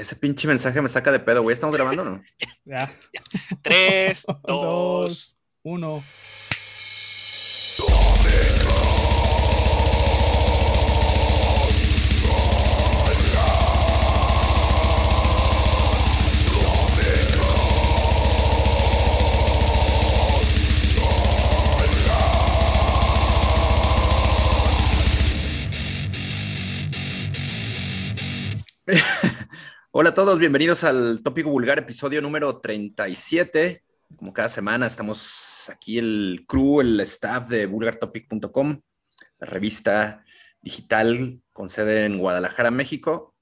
Ese pinche mensaje me saca de pedo, güey. ¿Estamos grabando o no? Ya. Tres, dos. Dos, uno. Hola a todos, bienvenidos al Tópico Vulgar, episodio número 37. Como cada semana estamos aquí el crew, el staff de vulgartopic.com, la revista digital con sede en Guadalajara, México,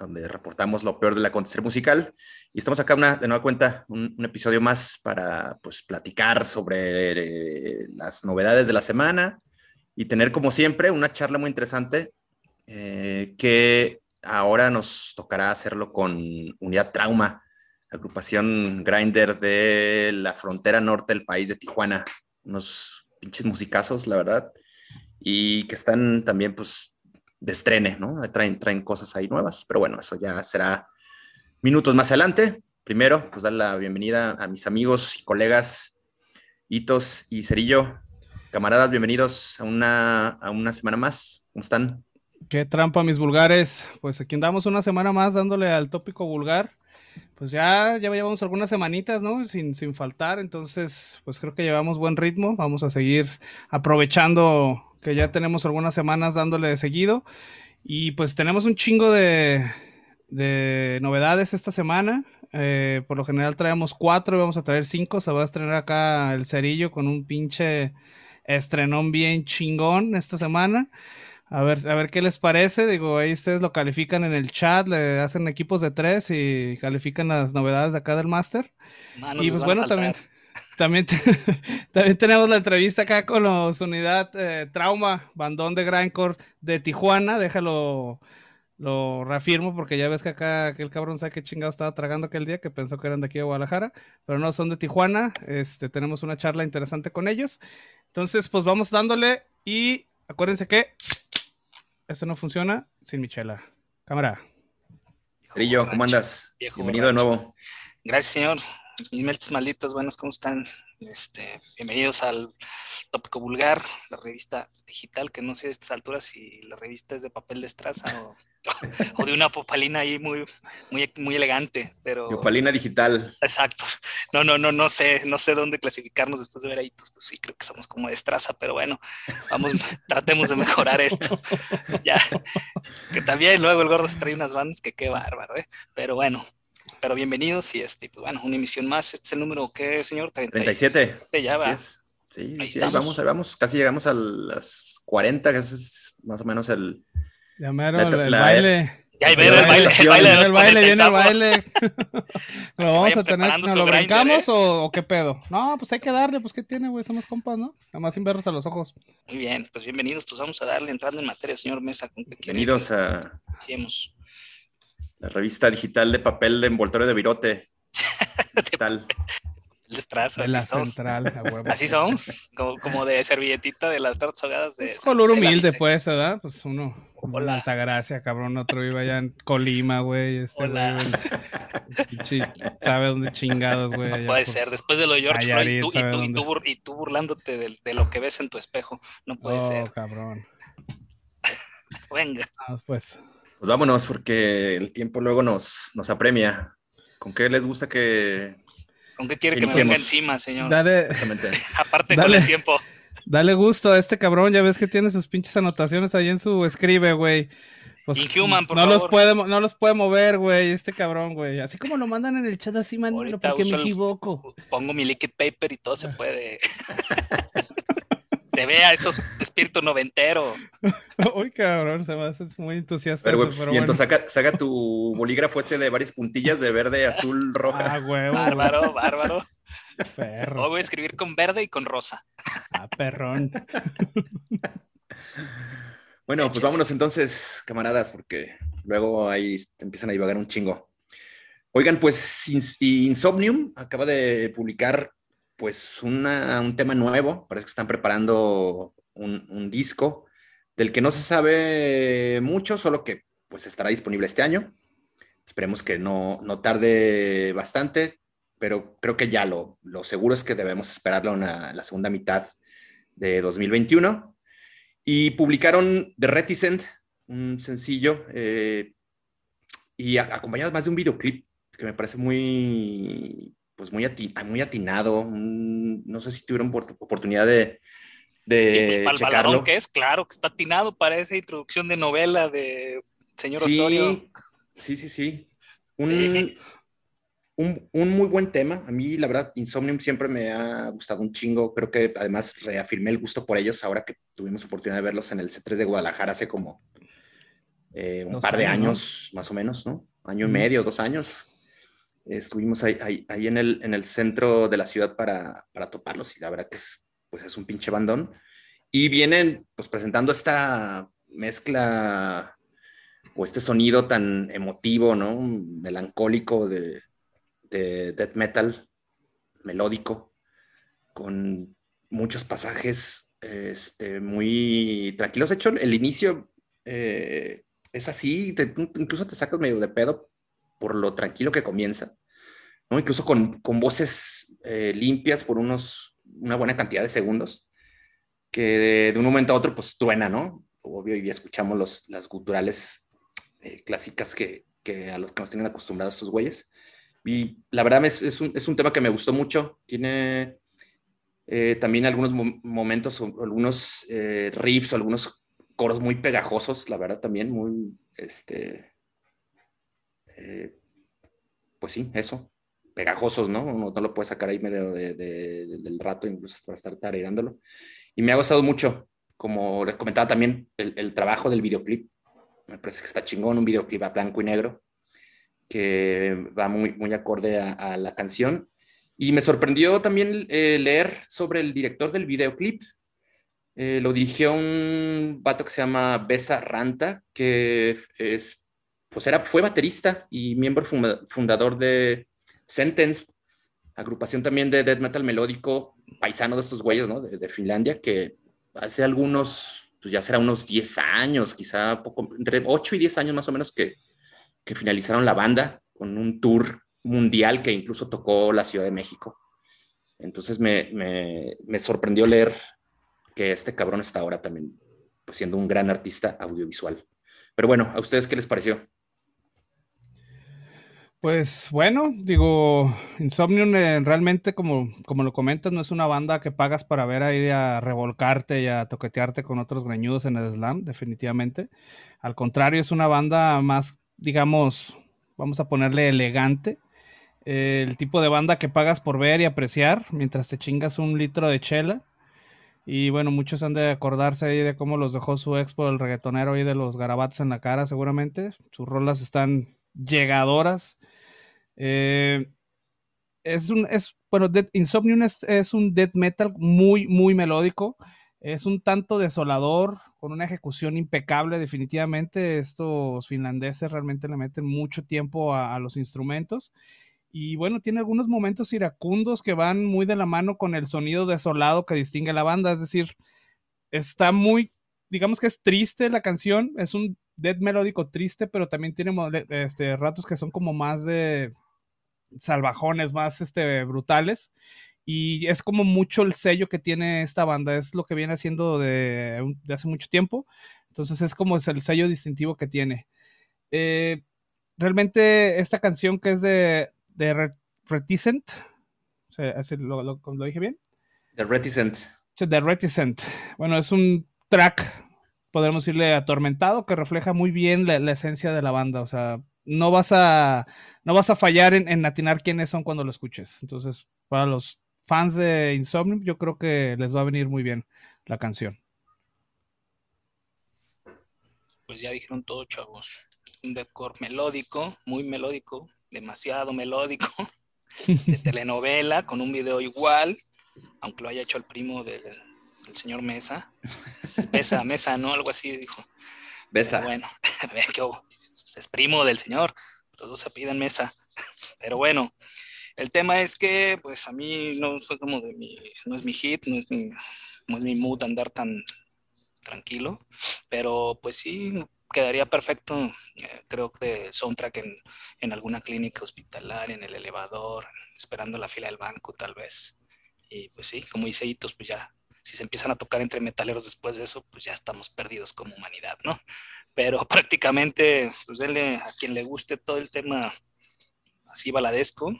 donde reportamos lo peor del acontecer musical. Y estamos acá una, de nueva cuenta, un, episodio más para pues, platicar sobre eh, las novedades de la semana y tener, como siempre, una charla muy interesante eh, que ahora nos tocará hacerlo con Unidad Trauma, agrupación grinder de la frontera norte del país de Tijuana. Unos pinches musicazos, la verdad. Y que están también, pues, de estrene, ¿no? Traen, traen cosas ahí nuevas. Pero bueno, eso ya será minutos más adelante. Primero, pues dar la bienvenida a mis amigos y colegas Hitos y Cerillo. Camaradas, bienvenidos a una, a una semana más. ¿Cómo están? Qué trampa, mis vulgares. Pues aquí andamos una semana más dándole al tópico vulgar. Pues ya, ya llevamos algunas semanitas, ¿no? Sin, sin faltar. Entonces, pues creo que llevamos buen ritmo. Vamos a seguir aprovechando que ya tenemos algunas semanas dándole de seguido. Y pues tenemos un chingo de, de novedades esta semana. Eh, por lo general traemos cuatro y vamos a traer cinco. Se va a estrenar acá el cerillo con un pinche estrenón bien chingón esta semana. A ver, a ver qué les parece. Digo, ahí ustedes lo califican en el chat, le hacen equipos de tres y califican las novedades de acá del máster. Manos Y pues bueno, también, también, te- también tenemos la entrevista acá con los Unidad eh, Trauma, bandón de Grindcore de Tijuana. Déjalo, lo reafirmo porque ya ves que acá aquel cabrón sabe qué chingado estaba tragando aquel día que pensó que eran de aquí de Guadalajara, pero no son de Tijuana. Este, tenemos una charla interesante con ellos. Entonces, pues vamos dándole y acuérdense que esto no funciona sin Michela. Cámara. Cerillo, ¿cómo andas? Viejo Bienvenido de nuevo. Gracias, señor. Mis mentes malditos, buenos, ¿cómo están? Este, bienvenidos al Tópico Vulgar, la revista digital, que no sé a estas alturas si la revista es de papel de estraza o, o de una popalina ahí muy, muy, muy elegante, pero Yopalina Digital. exacto. No, no, no, no sé, no sé dónde clasificarnos después de ver ahí, pues, pues sí, creo que somos como de estraza, pero bueno, vamos, tratemos de mejorar esto. Ya, que también luego el gordo se trae unas bandas que qué bárbaro, ¿eh? Pero bueno, pero bienvenidos y este, pues bueno, una emisión más. Este es el número, ¿qué, señor? 37. Ya Así va. Sí, Ahí sí, ahí estamos. vamos, ahí vamos. Casi llegamos a las 40, que es más o menos el... Ya mero, La- el, el baile. Ya, viene el baile, el baile de Viene los el baile, 40 viene el baile. ¿Lo vamos a tener? ¿Nos lo brincamos ¿eh? o, o qué pedo? No, pues hay que darle, pues ¿qué tiene, güey? Somos compas, ¿no? Nada más sin verlos a los ojos. Muy bien, pues bienvenidos, pues vamos a darle entrando en materia, señor Mesa. ¿con qué Bienvenidos que a iniciemos? la revista digital de papel de envoltorio de virote. Digital. El destrazo, De así la somos. central, a huevo. Así somos, como, como de servilletita de las tortas ahogadas de Es color humilde, pues, ¿verdad? Pues uno, Hola. Altagracia, cabrón, otro iba allá en Colima, güey. Este Hola. güey, sabe dónde chingados, güey. allá Puede por- ser, después de lo de George Floyd tú- y, ¿sabe tú, y, tú, y tú burlándote de, de lo que ves en tu espejo, no puede Oh, ser. cabrón. Venga, Vamos, pues. Pues vámonos, porque el tiempo luego nos, nos apremia. ¿Con qué les gusta que...? ¿Con qué quiere que me venga encima, señor? Dale, Exactamente. Aparte con el tiempo. Dale gusto a este cabrón, ya ves que tiene sus pinches anotaciones ahí en su escribe, güey. Pues, Inhuman, por no los favor. puede, mo- no los puede mover, güey, este cabrón, güey. Así como lo mandan en el chat así, Ahorita porque me el- equivoco. Pongo mi liquid paper y todo se puede. Se vea eso espíritu noventero. Uy, cabrón, se me hace muy entusiasta. Pero, eso, pues, pero y bueno. entonces saca, saca tu bolígrafo ese de varias puntillas de verde, azul, roja. Ah, huevo. Bárbaro, bárbaro. Perro. Hoy voy a escribir con verde y con rosa. Ah, perrón. Bueno, pues vámonos entonces, camaradas, porque luego ahí te empiezan a divagar un chingo. Oigan, pues Ins- Insomnium acaba de publicar pues una- un tema nuevo, parece que están preparando un, un disco del que no se sabe mucho, solo que pues estará disponible este año. Esperemos que no, no tarde bastante, pero creo que ya lo, lo seguro es que debemos esperarlo en la segunda mitad de 2021. Y publicaron The Reticent, un sencillo, eh, y acompañado más de un videoclip que me parece muy, pues muy, muy atinado. no sé si tuvieron oportunidad de, de pues, checarlo. que es, claro, que está atinado para esa introducción de novela de señor Osorio. Sí, sí, sí. Un, un, un, muy buen tema. A mí, la verdad, Insomnium siempre me ha gustado un chingo. Creo que además reafirmé el gusto por ellos ahora que tuvimos oportunidad de verlos en el C3 de Guadalajara hace como eh, un par de años, más o menos, ¿no? Año y medio, dos años. Estuvimos ahí, ahí, en, el, en el centro de la ciudad para, para toparlos y la verdad que es, pues es un pinche bandón. Y vienen pues presentando esta mezcla o este sonido tan emotivo, ¿no? Melancólico de, de death metal, melódico, con muchos pasajes este, muy tranquilos. De hecho, el inicio eh, es así, incluso te sacas medio de pedo por lo tranquilo que comienza, ¿no? Incluso con, con voces eh, limpias por unos, una buena cantidad de segundos, que de, un momento a otro pues truena, ¿no? Obvio, y escuchamos los, las guturales eh, clásicas que, que, a los que nos tienen acostumbrados estos güeyes. Y la verdad es, es, un, es un, tema que me gustó mucho. Tiene eh, también algunos momentos, algunos eh, riffs, algunos coros muy pegajosos, la verdad también, muy, este, eh, pues sí, eso, pegajosos, ¿no? No, no lo puedes sacar ahí medio de, del rato, incluso para estar tareándolo. Y me ha gustado mucho, como les comentaba también, el, el trabajo del videoclip. Me parece que está chingón, un videoclip a blanco y negro que va muy, muy acorde a, la canción. Y me sorprendió también eh, leer sobre el director del videoclip. Eh, lo dirigió un vato que se llama Besa Ranta, que es, pues era, fue baterista y miembro fundador de Sentence, agrupación también de death metal melódico, paisano de estos güeyes, ¿no? De, Finlandia, que hace algunos, pues ya será unos 10 años, quizá poco, entre 8 y 10 años más o menos que, que finalizaron la banda con un tour mundial que incluso tocó la Ciudad de México. Entonces me, me, sorprendió leer que este cabrón está ahora también pues, siendo un gran artista audiovisual. Pero bueno, ¿a ustedes qué les pareció? Pues bueno, digo, Insomnium eh, realmente, como, como lo comentas, no es una banda que pagas para ver a ir a revolcarte y a toquetearte con otros greñudos en el slam, definitivamente. Al contrario, es una banda más digamos, vamos a ponerle elegante. el tipo de banda que pagas por ver y apreciar mientras te chingas un litro de chela. Y bueno, muchos han de acordarse ahí de cómo los dejó su expo el reggaetonero ahí de los garabatos en la cara, seguramente. Sus rolas están llegadoras. Eh, es un, es, bueno, Insomnium es, es, un death metal muy, muy melódico. Es un tanto desolador, con una ejecución impecable definitivamente. Estos finlandeses realmente le meten mucho tiempo a, los instrumentos. Y bueno, tiene algunos momentos iracundos que van muy de la mano con el sonido desolado que distingue la banda. Es decir, está muy, digamos que es triste la canción. Es un death melódico triste, pero también tiene este, ratos que son como más de salvajones, más este, brutales y es como mucho el sello que tiene esta banda, es lo que viene haciendo de, hace mucho tiempo, entonces es como es el sello distintivo que tiene. Eh, realmente esta canción que es de, de Reticent, ¿lo, lo, dije bien? The Reticent. The Reticent. Bueno, es un track, podemos decirle atormentado, que refleja muy bien la, esencia de la banda, o sea, no vas a, no vas a fallar en, en atinar quiénes son cuando lo escuches. Entonces, para los fans de Insomnium, yo creo que les va a venir muy bien la canción. Pues ya dijeron todo, chavos. Un decor melódico, muy melódico, demasiado melódico, de telenovela, con un video igual, aunque lo haya hecho el primo del, señor Mesa. Mesa, Mesa, ¿no? Algo así dijo. Besa. bueno, es primo del señor, los dos se piden Mesa. Pero bueno, el tema es que, pues a mí no fue como de mi, no es mi hit, no es mi, no es mi mood andar tan tranquilo, pero pues sí, quedaría perfecto, eh, creo que soundtrack en, en, alguna clínica hospitalaria, en el elevador, esperando la fila del banco tal vez. Y pues sí, como dice Hitos, pues ya, si se empiezan a tocar entre metaleros después de eso, pues ya estamos perdidos como humanidad, ¿no? Pero prácticamente, pues denle a quien le guste todo el tema así baladesco,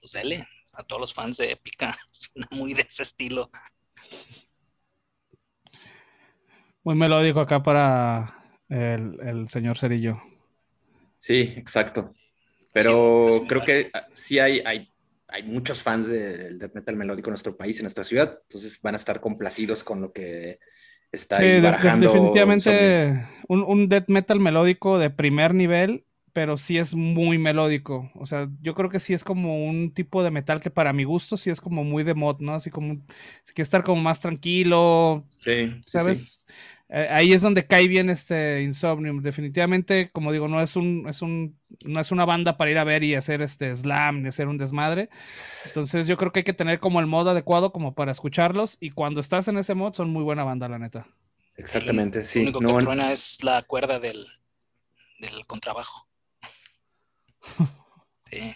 pues dele a todos los fans de Épica, muy de ese estilo. Muy melódico acá para el, señor Cerillo. Sí, exacto. Pero creo que sí hay, hay, hay muchos fans del death metal melódico en nuestro país, en nuestra ciudad, entonces van a estar complacidos con lo que está sí, definitivamente un, un death metal melódico de primer nivel pero sí es muy melódico. O sea, yo creo que sí es como un tipo de metal que para mi gusto sí es como muy de mod, ¿no? Así como, si quiere estar como más tranquilo. Sí, ¿sabes? Eh, ahí es donde cae bien este Insomnium. Definitivamente, como digo, no es un, es un, no es una banda para ir a ver y hacer este slam ni hacer un desmadre. Entonces yo creo que hay que tener como el modo adecuado como para escucharlos. Y cuando estás en ese mod son muy buena banda, la neta. Exactamente, sí. Lo único que truena es la cuerda del, del contrabajo. sí.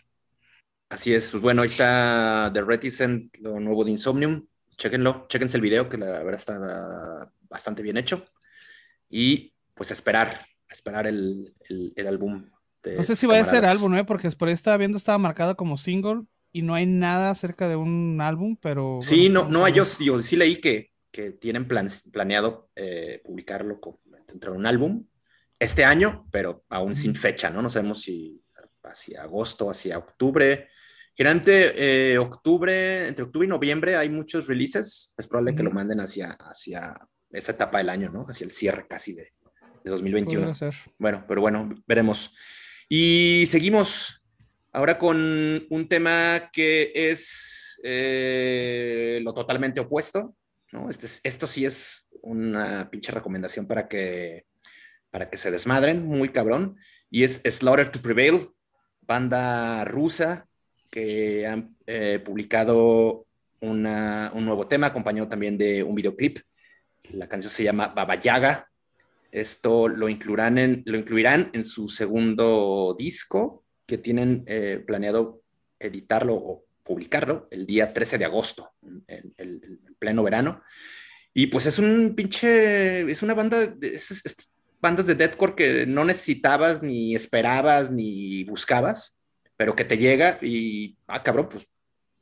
Así es, pues bueno, ahí está The Reticent, lo nuevo de Insomnium. Chequenlo, chequense el video, que la verdad está bastante bien hecho. Y pues esperar, esperar el, el, álbum. no sé si va a ser álbum, ¿eh? porque por ahí estaba viendo, estaba marcado como single y no hay nada acerca de un álbum, pero... Sí, no, no, yo, yo sí leí que, que tienen planeado eh, publicarlo dentro de un álbum este año, pero aún sin fecha, ¿no? No sabemos si hacia agosto, hacia octubre. Generalmente, eh, octubre, entre octubre y noviembre hay muchos releases. Es probable que lo manden hacia, hacia esa etapa del año, ¿no? Hacia el cierre casi de, de 2021. Bueno, pero bueno, veremos. Y seguimos ahora con un tema que es eh, lo totalmente opuesto, ¿no? Este esto sí es una pinche recomendación para que, para que se desmadren, muy cabrón, y es Slaughter to Prevail, banda rusa que han eh, publicado un nuevo tema, acompañado también de un videoclip la canción se llama Baba Yaga. Esto lo incluirán en, lo incluirán en su segundo disco, que tienen eh, planeado editarlo o publicarlo el día 13 de agosto, en, pleno verano. Y pues es un pinche, es una banda, de, bandas de deathcore que no necesitabas, ni esperabas, ni buscabas, pero que te llega y, ah, cabrón, pues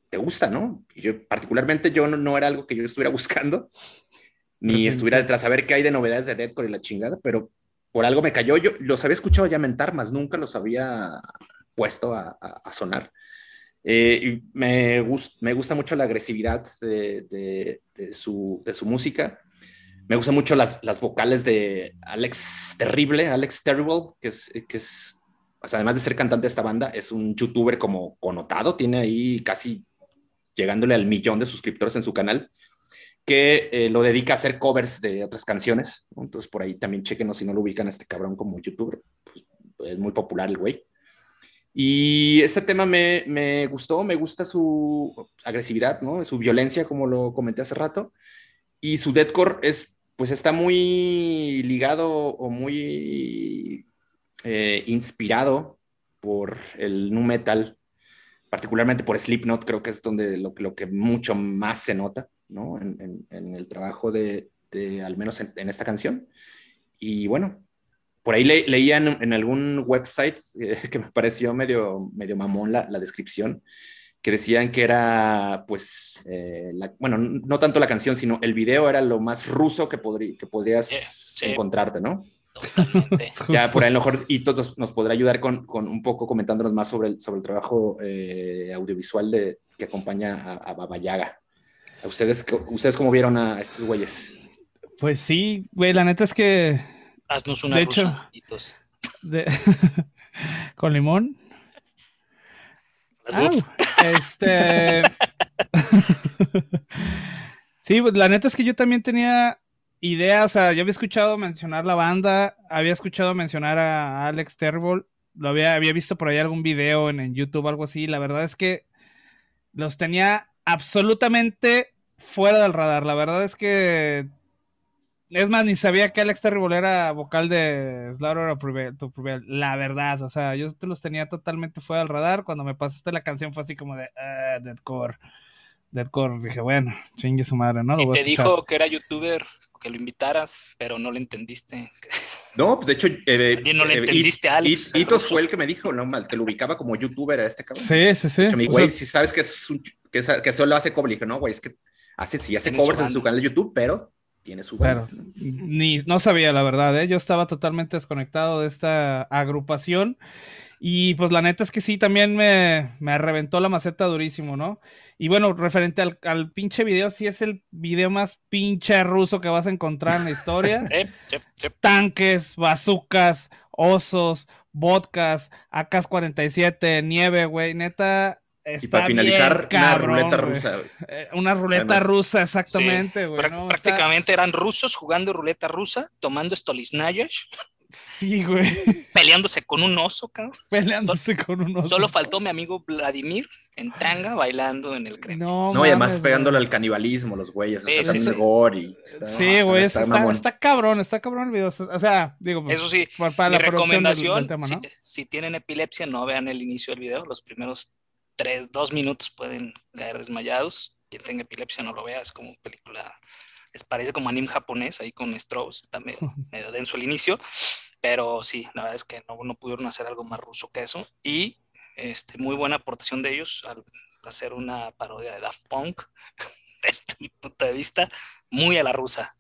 te gusta, ¿no? Y particularmente, yo no, era algo que yo estuviera buscando, ni estuviera detrás a ver qué hay de novedades de Deadcore y la chingada, pero por algo me cayó. Yo los había escuchado ya mentar, más nunca los había puesto a, sonar. Eh, y me, me gusta mucho la agresividad de, su, música. Me gustan mucho las, vocales de Alex Terrible, Alex Terrible, que es, que es además de ser cantante de esta banda, es un youtuber como connotado, tiene ahí casi llegándole al millón de suscriptores en su canal que eh, lo dedica a hacer covers de otras canciones. Entonces, por ahí también chequenos si no lo ubican a este cabrón como youtuber. Pues, es muy popular el güey. Y este tema me, me, gustó, me gusta su agresividad, ¿no? Su violencia, como lo comenté hace rato. Y su deathcore es, pues está muy ligado o muy eh, inspirado por el nu metal, particularmente por Slipknot, creo que es donde lo, lo que mucho más se nota. ¿No? En, el trabajo de, al menos en, esta canción. Y bueno, por ahí leía en, algún website eh, que me pareció medio, medio mamón la, descripción, que decían que era, pues, eh, bueno, no tanto la canción, sino el video era lo más ruso que, que podrías encontrarte, ¿no? ya por ahí a lo mejor y todos nos podrá ayudar con, con, un poco comentándonos más sobre el, sobre el trabajo eh, audiovisual de, que acompaña a, a Baba Yaga. ¿Ustedes, ¿Ustedes cómo vieron a estos güeyes? Pues sí, güey, la neta es que. Haznos una de hecho, con limón. este. sí, pues la neta es que yo también tenía idea, o sea, yo había escuchado mencionar la banda, había escuchado mencionar a Alex Terrible, lo había, había visto por ahí algún video en, en YouTube, algo así. La verdad es que los tenía absolutamente fuera del radar. La verdad es que es más, ni sabía que Alex Terrible era vocal de Slaughter to Prevail, la verdad, o sea, yo te los tenía totalmente fuera del radar, cuando me pasaste la canción fue así como de, ah, Deadcore, Deadcore, dije, bueno, chingue su madre, ¿no? y te dijo que era youtuber, que lo invitaras, pero no le entendiste. No, pues de hecho. Eh, no le eh, entendiste a Alex. Itos fue el que me dijo, ¿no? que lo ubicaba como youtuber a este cabrón. Sí, sí, sí. mi güey, si sabes que, es un, que, que, solo hace cover, dije, no, güey, es que hace, sí hace covers en su canal de YouTube, pero tiene su banda. ni, no sabía, la verdad, ¿eh? Yo estaba totalmente desconectado de esta agrupación. Y pues la neta es que sí, también me, me reventó la maceta durísimo, ¿no? Y bueno, referente al, al, pinche video, sí es el video más pinche ruso que vas a encontrar en la historia. Tanques, bazucas, osos, vodkas, AK-47, nieve, güey. Neta, y para finalizar, una ruleta rusa. Eh, una ruleta rusa, exactamente, güey. Prácticamente eran rusos jugando ruleta rusa, tomando Stolisnayash. Sí, güey. Peleándose con un oso, cabrón. Peleándose con un oso. Solo faltó mi amigo Vladimir en tanga bailando en el crema. No, no y además pegándole al canibalismo, los güeyes. Sí, o sea, gore sí, güey, está, está, cabrón, está cabrón el video. O sea, digo, pues, eso sí, para, mi recomendación, si, tienen epilepsia, no vean el inicio del video. Los primeros tres, dos minutos pueden caer desmayados. Quien tenga epilepsia no lo vea, es como película es, parece como anime japonés, ahí con Strauss, también medio denso el inicio, pero sí, la verdad es que no, no pudieron hacer algo más ruso que eso. Y este, muy buena aportación de ellos al hacer una parodia de Daft Punk, desde mi punto de vista, muy a la rusa.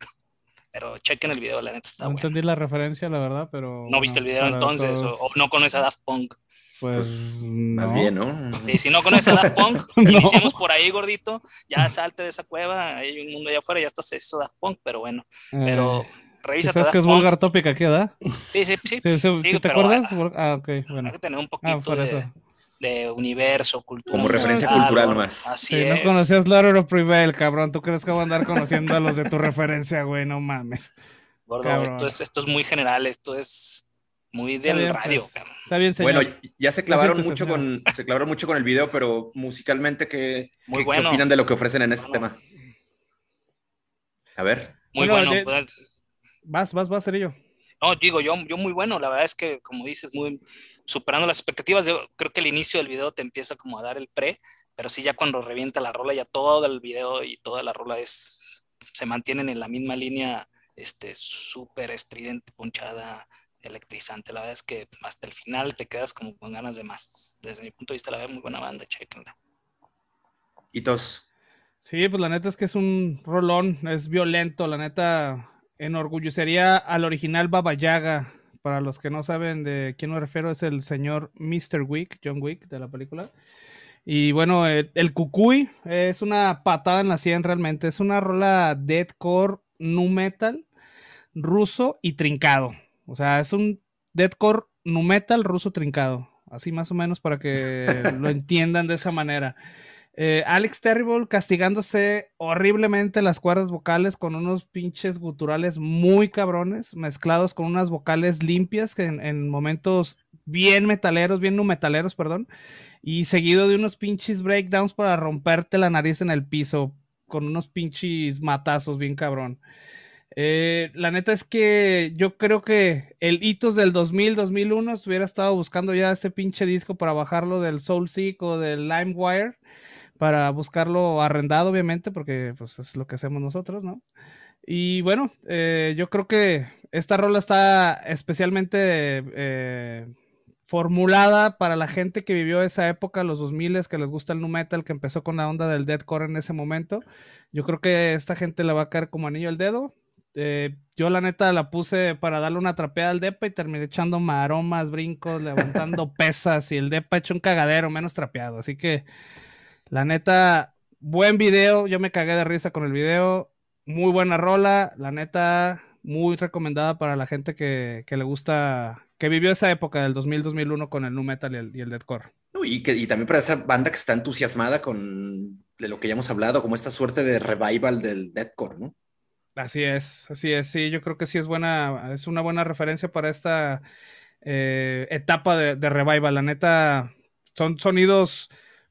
Pero chequen el video, la neta está No entendí la referencia, la verdad, pero... ¿No viste el video entonces? O, no conoces a Daft Punk? Pues, pues más bien, ¿no? Y si no conoces a Daft Punk, iniciemos por ahí, gordito. Ya salte de esa cueva, hay un mundo allá afuera, ya estás eso Daft Punk, pero bueno. Pero eh, revisa. ¿Sabes que es Vulgar Topic aquí, ¿verdad? Sí, sí, sí. sí, ¿Te acuerdas? ah, ok, bueno. Hay que tener un ah, poquito de, de, universo, cultura. Como referencia cultural nomás. Así es. no conocías Lord of Prevail, cabrón. ¿Tú crees que voy a andar conociendo a los de tu referencia, güey? No mames. Gordo, esto es, esto es muy general, esto es muy del radio. Pues, está bien, señor. Bueno, ya se clavaron mucho con se clavaron mucho con el video, pero musicalmente qué, muy bueno. opinan de lo que ofrecen en este tema? A ver. Muy bueno. Pues, vas, vas, vas, ser yo. No, digo, yo, yo muy bueno, la verdad es que, como dices, muy superando las expectativas, yo creo que el inicio del video te empieza como a dar el pre, pero sí ya cuando revienta la rola, ya todo el video y toda la rola es, se mantienen en la misma línea, este, súper estridente, ponchada, electrizante. La verdad es que hasta el final te quedas como con ganas de más. Desde mi punto de vista, la verdad, muy buena banda, chequenla. ¿Y dos? Sí, pues la neta es que es un rolón, es violento, la neta enorgullecería al original Baba Yaga. Para los que no saben de quién me refiero, es el señor Mr. Wick, John Wick de la película. Y bueno, el, el Cucuy es una patada en la sien realmente. Es una rola deathcore, nu metal, ruso y trincado. O sea, es un deathcore nu metal ruso trincado. Así más o menos para que lo entiendan de esa manera. Eh, Alex Terrible castigándose horriblemente las cuerdas vocales con unos pinches guturales muy cabrones, mezclados con unas vocales limpias que en, momentos bien metaleros, bien nu metaleros, perdón, y seguido de unos pinches breakdowns para romperte la nariz en el piso con unos pinches matazos bien cabrón. Eh, la neta es que yo creo que el hitos del 2000, 2001 hubiera estado buscando ya este pinche disco para bajarlo del SoulSeek o del LimeWire para buscarlo arrendado, obviamente, porque pues es lo que hacemos nosotros, ¿no? Y bueno, eh, yo creo que esta rola está especialmente eh, formulada para la gente que vivió esa época, los 2000 que les gusta el nu metal, que empezó con la onda del deathcore en ese momento. Yo creo que esta gente le va a caer como anillo al dedo. Eh, yo la neta la puse para darle una trapeada al depa y terminé echando maromas, brincos, levantando pesas y el depa hecho un cagadero menos trapeado. Así que la neta, buen video, yo me cagué de risa con el video, muy buena rola, la neta, muy recomendada para la gente que, le gusta, que vivió esa época del 2000-2001 con el nu metal y el, y el deathcore. Y, que, y también para esa banda que está entusiasmada con de lo que ya hemos hablado, como esta suerte de revival del deathcore, ¿no? Así es, así es, sí, yo creo que sí es buena, es una buena referencia para esta eh, etapa de, revival. La neta, son sonidos,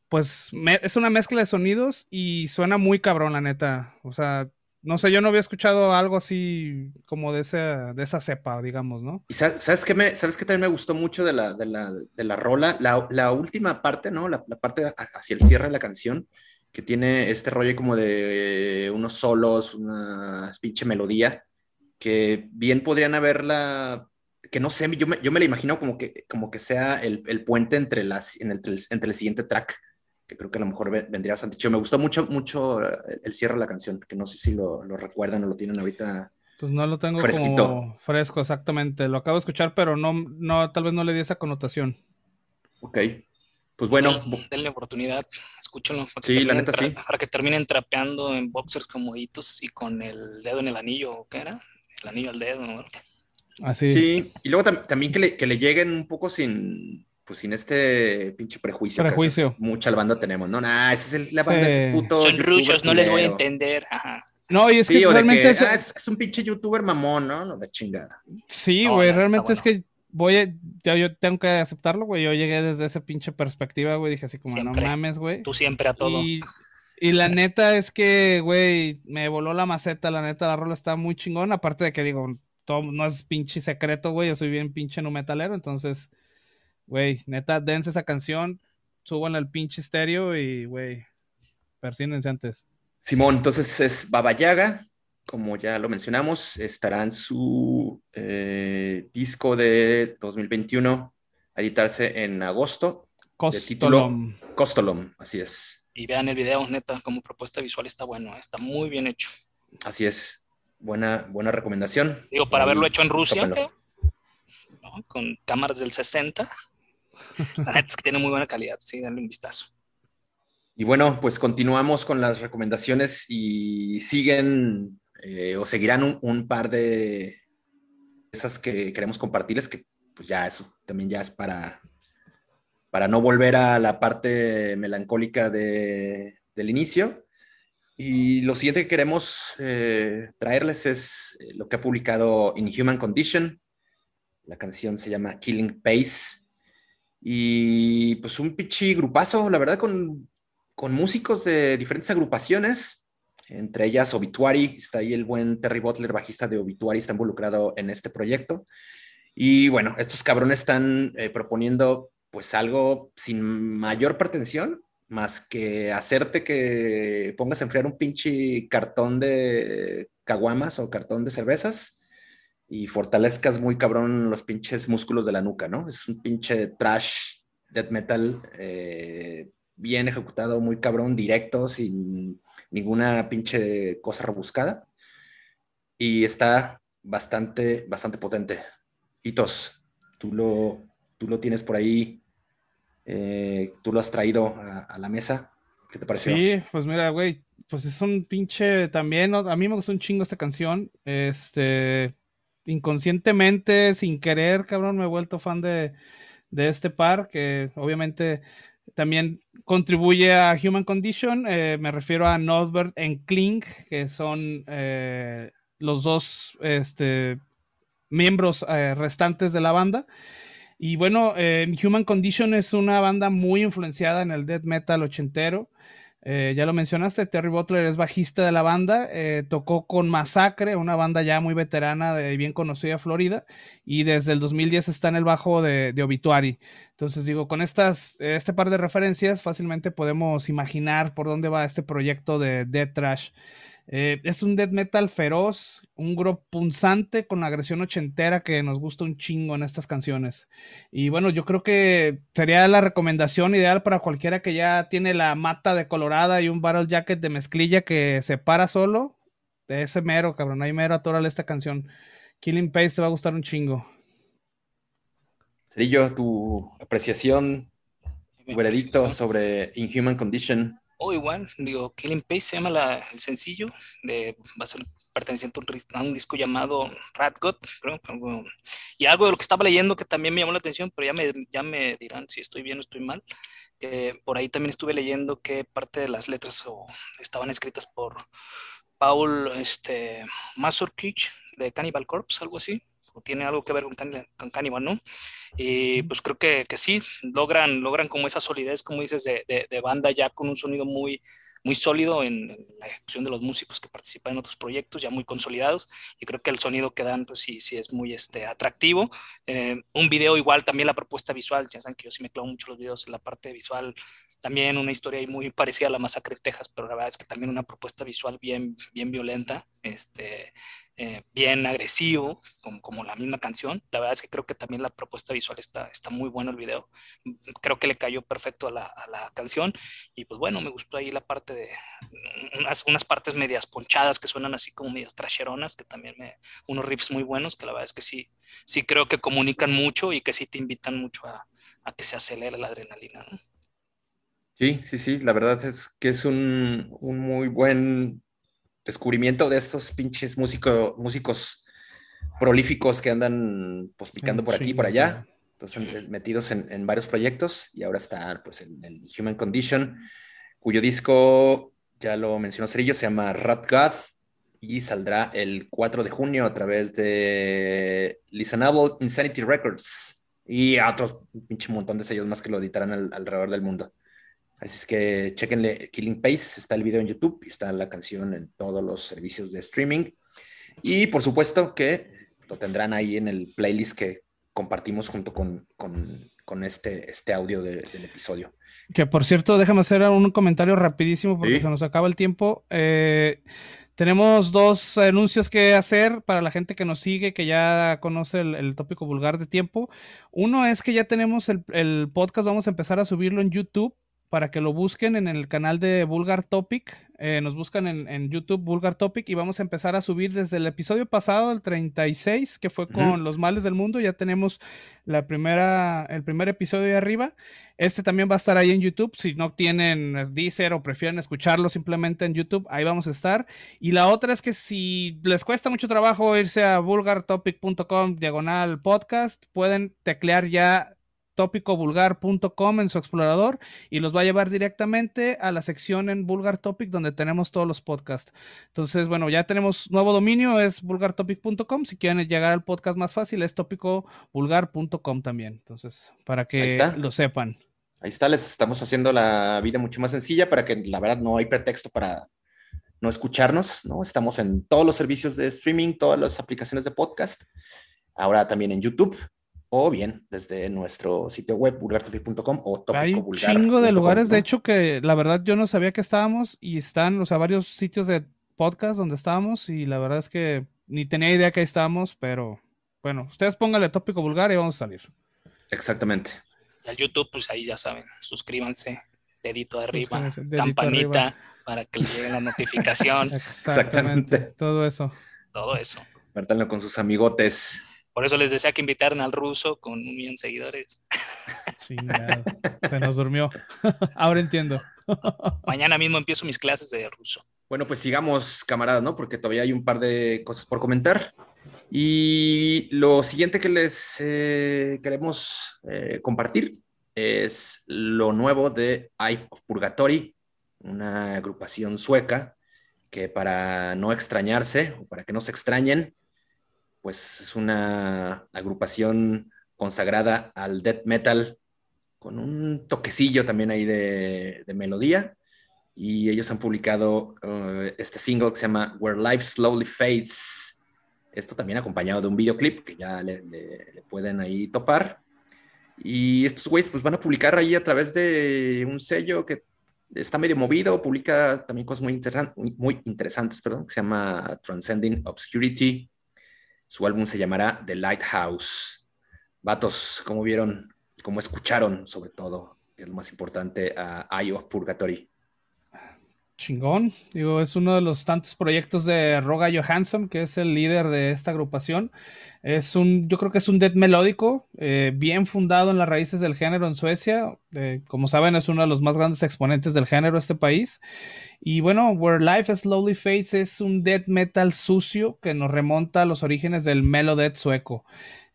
pues es una mezcla de sonidos y suena muy cabrón, la neta. O sea, no sé, yo no había escuchado algo así como de, esa, de esa cepa, digamos, ¿no? Y sabes qué me, sabes que también me gustó mucho de la, de la, de la rola, la, la, última parte, ¿no? La, la, parte hacia el cierre de la canción, que tiene este rollo como de unos solos, una pinche melodía, que bien podrían haberla que no sé, yo me, yo me la imagino como que, como que sea el, el puente entre, las, en el, entre el siguiente track, que creo que a lo mejor vendría bastante chido. Me gustó mucho, mucho el cierre de la canción, que no sé si lo, lo recuerdan o lo tienen ahorita. Pues no lo tengo como fresco, exactamente. Lo acabo de escuchar, pero no, no, tal vez no le di esa connotación. Ok. Pues bueno. Denle oportunidad, escúchenlo. Sí, la neta sí. Para que terminen trapeando en boxers como hitos y con el dedo en el anillo, ¿qué era? El anillo al dedo, ¿no? Así. Sí, y luego también que le, que le, lleguen un poco sin, pues sin este pinche prejuicio. Prejuicio. Que mucha banda tenemos, ¿no? Nah, ese es el, la banda, sí. puto. Son ruchos, no les voy a entender. Ajá. No, y es sí, que realmente que, es... Ah, es... es, un pinche youtuber mamón, ¿no? No, de chingada. Sí, güey, no, realmente es que voy a, ya yo tengo que aceptarlo, güey. Yo llegué desde esa pinche perspectiva, güey. Dije así como, siempre. no mames, güey. Tú siempre a todo. Y, y la neta es que, güey, me voló la maceta. La neta, la rola está muy chingón. Aparte de que digo, todo, no es pinche secreto, güey. Yo soy bien pinche no metalero, entonces, güey, neta, dense esa canción, suban al pinche estéreo y, güey, persínense antes. Simón, entonces es Baba Yaga, como ya lo mencionamos, estará en su eh, disco de 2021 a editarse en agosto. Costolom. De título Costolom, así es. Y vean el video, neta, como propuesta visual está bueno, está muy bien hecho. Así es. Buena, buena recomendación. Digo, para haberlo hecho en Rusia, ¿no? con cámaras del 60. La neta es que tiene muy buena calidad, sí, dale un vistazo. Y bueno, pues continuamos con las recomendaciones y siguen eh, o seguirán un, par de esas que queremos compartirles, que pues ya eso también ya es para, para no volver a la parte melancólica de, del inicio. Y lo siguiente que queremos eh, traerles es eh, lo que ha publicado Inhuman Condition. La canción se llama Killing Pace. Y pues un pichi grupazo, la verdad, con, con músicos de diferentes agrupaciones, entre ellas Obituary. Está ahí el buen Terry Butler, bajista de Obituary, está involucrado en este proyecto. Y bueno, estos cabrones están eh, proponiendo pues algo sin mayor pretensión, más que hacerte que pongas a enfriar un pinche cartón de caguamas o cartón de cervezas y fortalezcas muy cabrón los pinches músculos de la nuca, ¿no? Es un pinche trash death metal eh, bien ejecutado, muy cabrón, directo, sin ninguna pinche cosa rebuscada. Y está bastante, bastante potente. Hitos, tú lo, tú lo tienes por ahí eh, tú lo has traído a, la mesa. ¿Qué te pareció? Sí, pues mira, güey, pues es un pinche también, ¿no? a mí me gustó un chingo esta canción, este, inconscientemente, sin querer, cabrón, me he vuelto fan de, de este par, que obviamente también contribuye a Human Condition, eh, me refiero a Northbert en Kling, que son eh, los dos este, miembros eh, restantes de la banda. Y bueno, Human Condition es una banda muy influenciada en el death metal ochentero. Eh, ya lo mencionaste, Terry Butler es bajista de la banda, eh, tocó con Masacre, una banda ya muy veterana de bien conocida de Florida, y desde el 2010 está en el bajo de, de Obituary. Entonces digo, con estas, este par de referencias fácilmente podemos imaginar por dónde va este proyecto de Death Trash. Eh, es un death metal feroz, un grupo punzante con la agresión ochentera que nos gusta un chingo en estas canciones. Y bueno, yo creo que sería la recomendación ideal para cualquiera que ya tiene la mata de colorada y un barrel jacket de mezclilla que se para solo. De ese mero, cabrón, ahí mero atórale esta canción. Killing Pace te va a gustar un chingo. Cerillo, tu apreciación, tu veredicto sobre Inhuman Condition o igual, digo, Killing Pace se llama la, el sencillo, de, va a ser perteneciente a un disco llamado Rat God, creo, y algo de lo que estaba leyendo que también me llamó la atención, pero ya me, ya me dirán si estoy bien o estoy mal. Por ahí también estuve leyendo que parte de las letras estaban escritas por Paul este, Mazurkich de Cannibal Corpse, algo así. O tiene algo que ver con, con Cannibal, ¿no? Y pues creo que, que, sí, logran, logran como esa solidez, como dices, de, de, banda ya con un sonido muy, muy sólido en, la ejecución de los músicos que participan en otros proyectos, ya muy consolidados, y creo que el sonido que dan, pues sí, sí es muy este, atractivo. Eh, un video igual, también la propuesta visual, ya saben que yo sí me clavo mucho los videos en la parte visual, también una historia muy parecida a la masacre de Texas, pero la verdad es que también una propuesta visual bien, bien violenta, este, eh, bien agresivo, como, como, la misma canción. La verdad es que creo que también la propuesta visual está, está muy bueno el video. Creo que le cayó perfecto a la, a la canción. Y pues bueno, me gustó ahí la parte de unas, unas, partes medias ponchadas que suenan así como medias trasheronas, que también me, unos riffs muy buenos, que la verdad es que sí, sí creo que comunican mucho y que sí te invitan mucho a, a que se acelere la adrenalina. Sí, sí, sí, la verdad es que es un, un muy buen descubrimiento de estos pinches músicos prolíficos que andan pues picando por aquí y por allá. Entonces, metidos en, varios proyectos y ahora está pues en el Human Condition, cuyo disco, ya lo mencionó Cerillo, se llama Rat God y saldrá el 4 de junio a través de Listenable Insanity Records y a otros pinche montón de sellos más que lo editarán alrededor del mundo. Así es que chequenle Killing Pace, está el video en YouTube y está la canción en todos los servicios de streaming. Y por supuesto que lo tendrán ahí en el playlist que compartimos junto con, con, este, este audio del episodio. Que por cierto, déjame hacer un comentario rapidísimo porque se nos acaba el tiempo. Eh, tenemos dos anuncios que hacer para la gente que nos sigue, que ya conoce el, tópico vulgar de tiempo. Uno es que ya tenemos el, el podcast, vamos a empezar a subirlo en YouTube para que lo busquen en el canal de Vulgar Topic. Eh, nos buscan en, YouTube Vulgar Topic y vamos a empezar a subir desde el episodio pasado, el 36, que fue con los males del mundo. Ya tenemos la primera, el primer episodio de arriba. Este también va a estar ahí en YouTube. Si no tienen Deezer o prefieren escucharlo simplemente en YouTube, ahí vamos a estar. Y la otra es que si les cuesta mucho trabajo irse a vulgartopic.com diagonal podcast, pueden teclear ya tópicovulgar.com en su explorador y los va a llevar directamente a la sección en Vulgar Topic donde tenemos todos los podcasts. Entonces, bueno, ya tenemos nuevo dominio, es vulgartopic.com. Si quieren llegar al podcast más fácil, es tópicovulgar.com también. Entonces, para que lo sepan. Ahí está, les estamos haciendo la vida mucho más sencilla para que la verdad no hay pretexto para no escucharnos, ¿no? Estamos en todos los servicios de streaming, todas las aplicaciones de podcast, ahora también en YouTube o bien desde nuestro sitio web vulgartopic.com o tópico Hay un chingo de lugares, de hecho, que la verdad yo no sabía que estábamos y están, o sea, varios sitios de podcast donde estábamos y la verdad es que ni tenía idea que ahí estábamos, pero bueno, ustedes pónganle tópico vulgar y vamos a salir. Exactamente. Y al YouTube, pues ahí ya saben, suscríbanse, dedito arriba, campanita para que les llegue la notificación. Exactamente. Todo eso. Todo eso. Compártanlo con sus amigotes. Por eso les decía que invitaran al ruso con un millón de seguidores. Sí, se nos durmió. Ahora entiendo. Mañana mismo empiezo mis clases de ruso. Bueno, pues sigamos, camaradas, ¿no? Porque todavía hay un par de cosas por comentar. Y lo siguiente que les eh, queremos eh, compartir es lo nuevo de Eye of Purgatory, una agrupación sueca que para no extrañarse o para que no se extrañen, pues es una agrupación consagrada al death metal con un toquecillo también ahí de, melodía. Y ellos han publicado uh, este single que se llama Where Life Slowly Fades. Esto también acompañado de un videoclip que ya le, pueden ahí topar. Y estos güeyes pues van a publicar ahí a través de un sello que está medio movido, publica también cosas muy, muy interesantes, perdón, que se llama Transcending Obscurity. Su álbum se llamará The Lighthouse. Vatos, ¿cómo vieron cómo escucharon, sobre todo, que es lo más importante, a Eye of Purgatory? Chingón, digo, es uno de los tantos proyectos de Roga Johansson, que es el líder de esta agrupación. Es un, yo creo que es un death melódico, eh, bien fundado en las raíces del género en Suecia. Eh, como saben, es uno de los más grandes exponentes del género este país. Y bueno, Where Life Slowly Fades es un death metal sucio que nos remonta a los orígenes del melodeath sueco.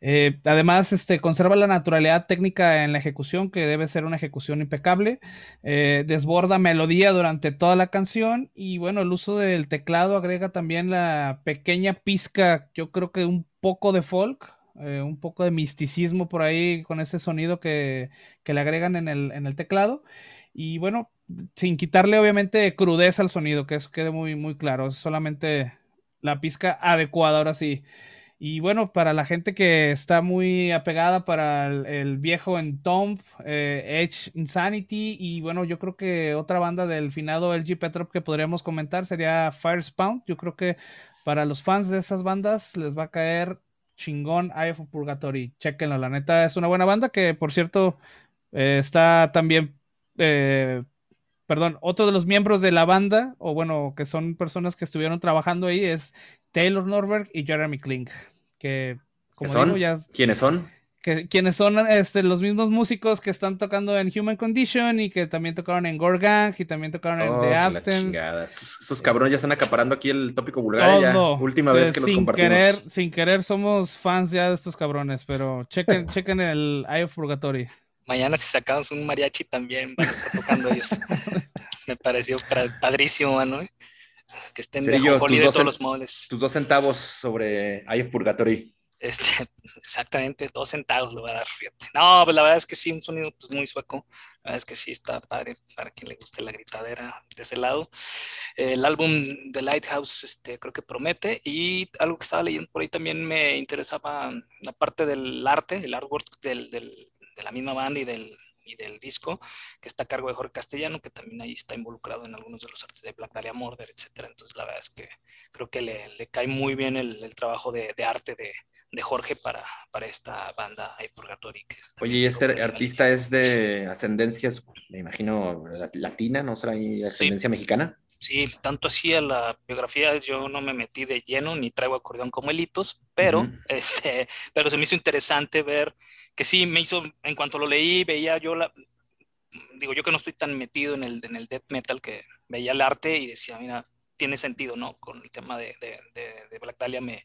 Eh, además, este, conserva la naturalidad técnica en la ejecución, que debe ser una ejecución impecable. Desborda melodía durante toda la canción. Y bueno, el uso del teclado agrega también la pequeña pizca, yo creo que un poco de folk, eh, un poco de misticismo por ahí con ese sonido que, que le agregan en el, en el, teclado. Y bueno, sin quitarle obviamente crudeza al sonido, que eso quede muy, muy claro. Es solamente la pizca adecuada, ahora sí. Y bueno, para la gente que está muy apegada para el, viejo en Tomb, eh, Edge Insanity, y bueno, yo creo que otra banda del finado LG Petrop que podríamos comentar sería Firespawn. Yo creo que para los fans de esas bandas les va a caer chingón Eye of Purgatory. Chequenlo, la neta es una buena banda que, por cierto, eh, está también, eh, perdón, otro de los miembros de la banda, o bueno, que son personas que estuvieron trabajando ahí, es Taylor Norberg y Jeremy Klink, que, como son? ya... ¿Quiénes son? Que, quienes son este, los mismos músicos que están tocando en Human Condition y que también tocaron en Gorgang y también tocaron en The oh, Absence. Esos, cabrones ya están acaparando aquí el tópico vulgar. Ya. Última vez que los compartimos. Querer, sin querer, somos fans ya de estos cabrones, pero chequen, chequen el Eye of Purgatory. Mañana si sacamos un mariachi también van a estar tocando ellos. Me pareció padrísimo, ¿no? Que estén de, yo, de todos los moles. Tus dos centavos sobre Eye of Purgatory. Este, exactamente, dos centavos lo voy a dar, fíjate. No, pues la verdad es que sí, un sonido pues, muy sueco. La verdad es que sí está padre para quien le guste la gritadera de ese lado. El álbum The Lighthouse este, creo que promete. Y algo que estaba leyendo por ahí también me interesaba la parte del arte, el artwork del, del, de la misma banda y del, y del disco, que está a cargo de Jorge Castellano, que también ahí está involucrado en algunos de los artes de Black Dahlia Murder, etcétera. Entonces, la verdad es que creo que le, le cae muy bien el, trabajo de arte de, de Jorge para, para esta banda Purgatory. Oye, ¿y este artista es de ascendencia, me imagino, latina, no será ascendencia mexicana? Sí, tanto así a la biografía yo no me metí de lleno ni traigo acordeón como elitos, pero, este, pero se me hizo interesante ver que sí, me hizo, en cuanto lo leí, veía yo la, digo yo que no estoy tan metido en el, en el death metal que veía el arte y decía, mira, tiene sentido, ¿no? Con el tema de, de, de Black Dahlia me,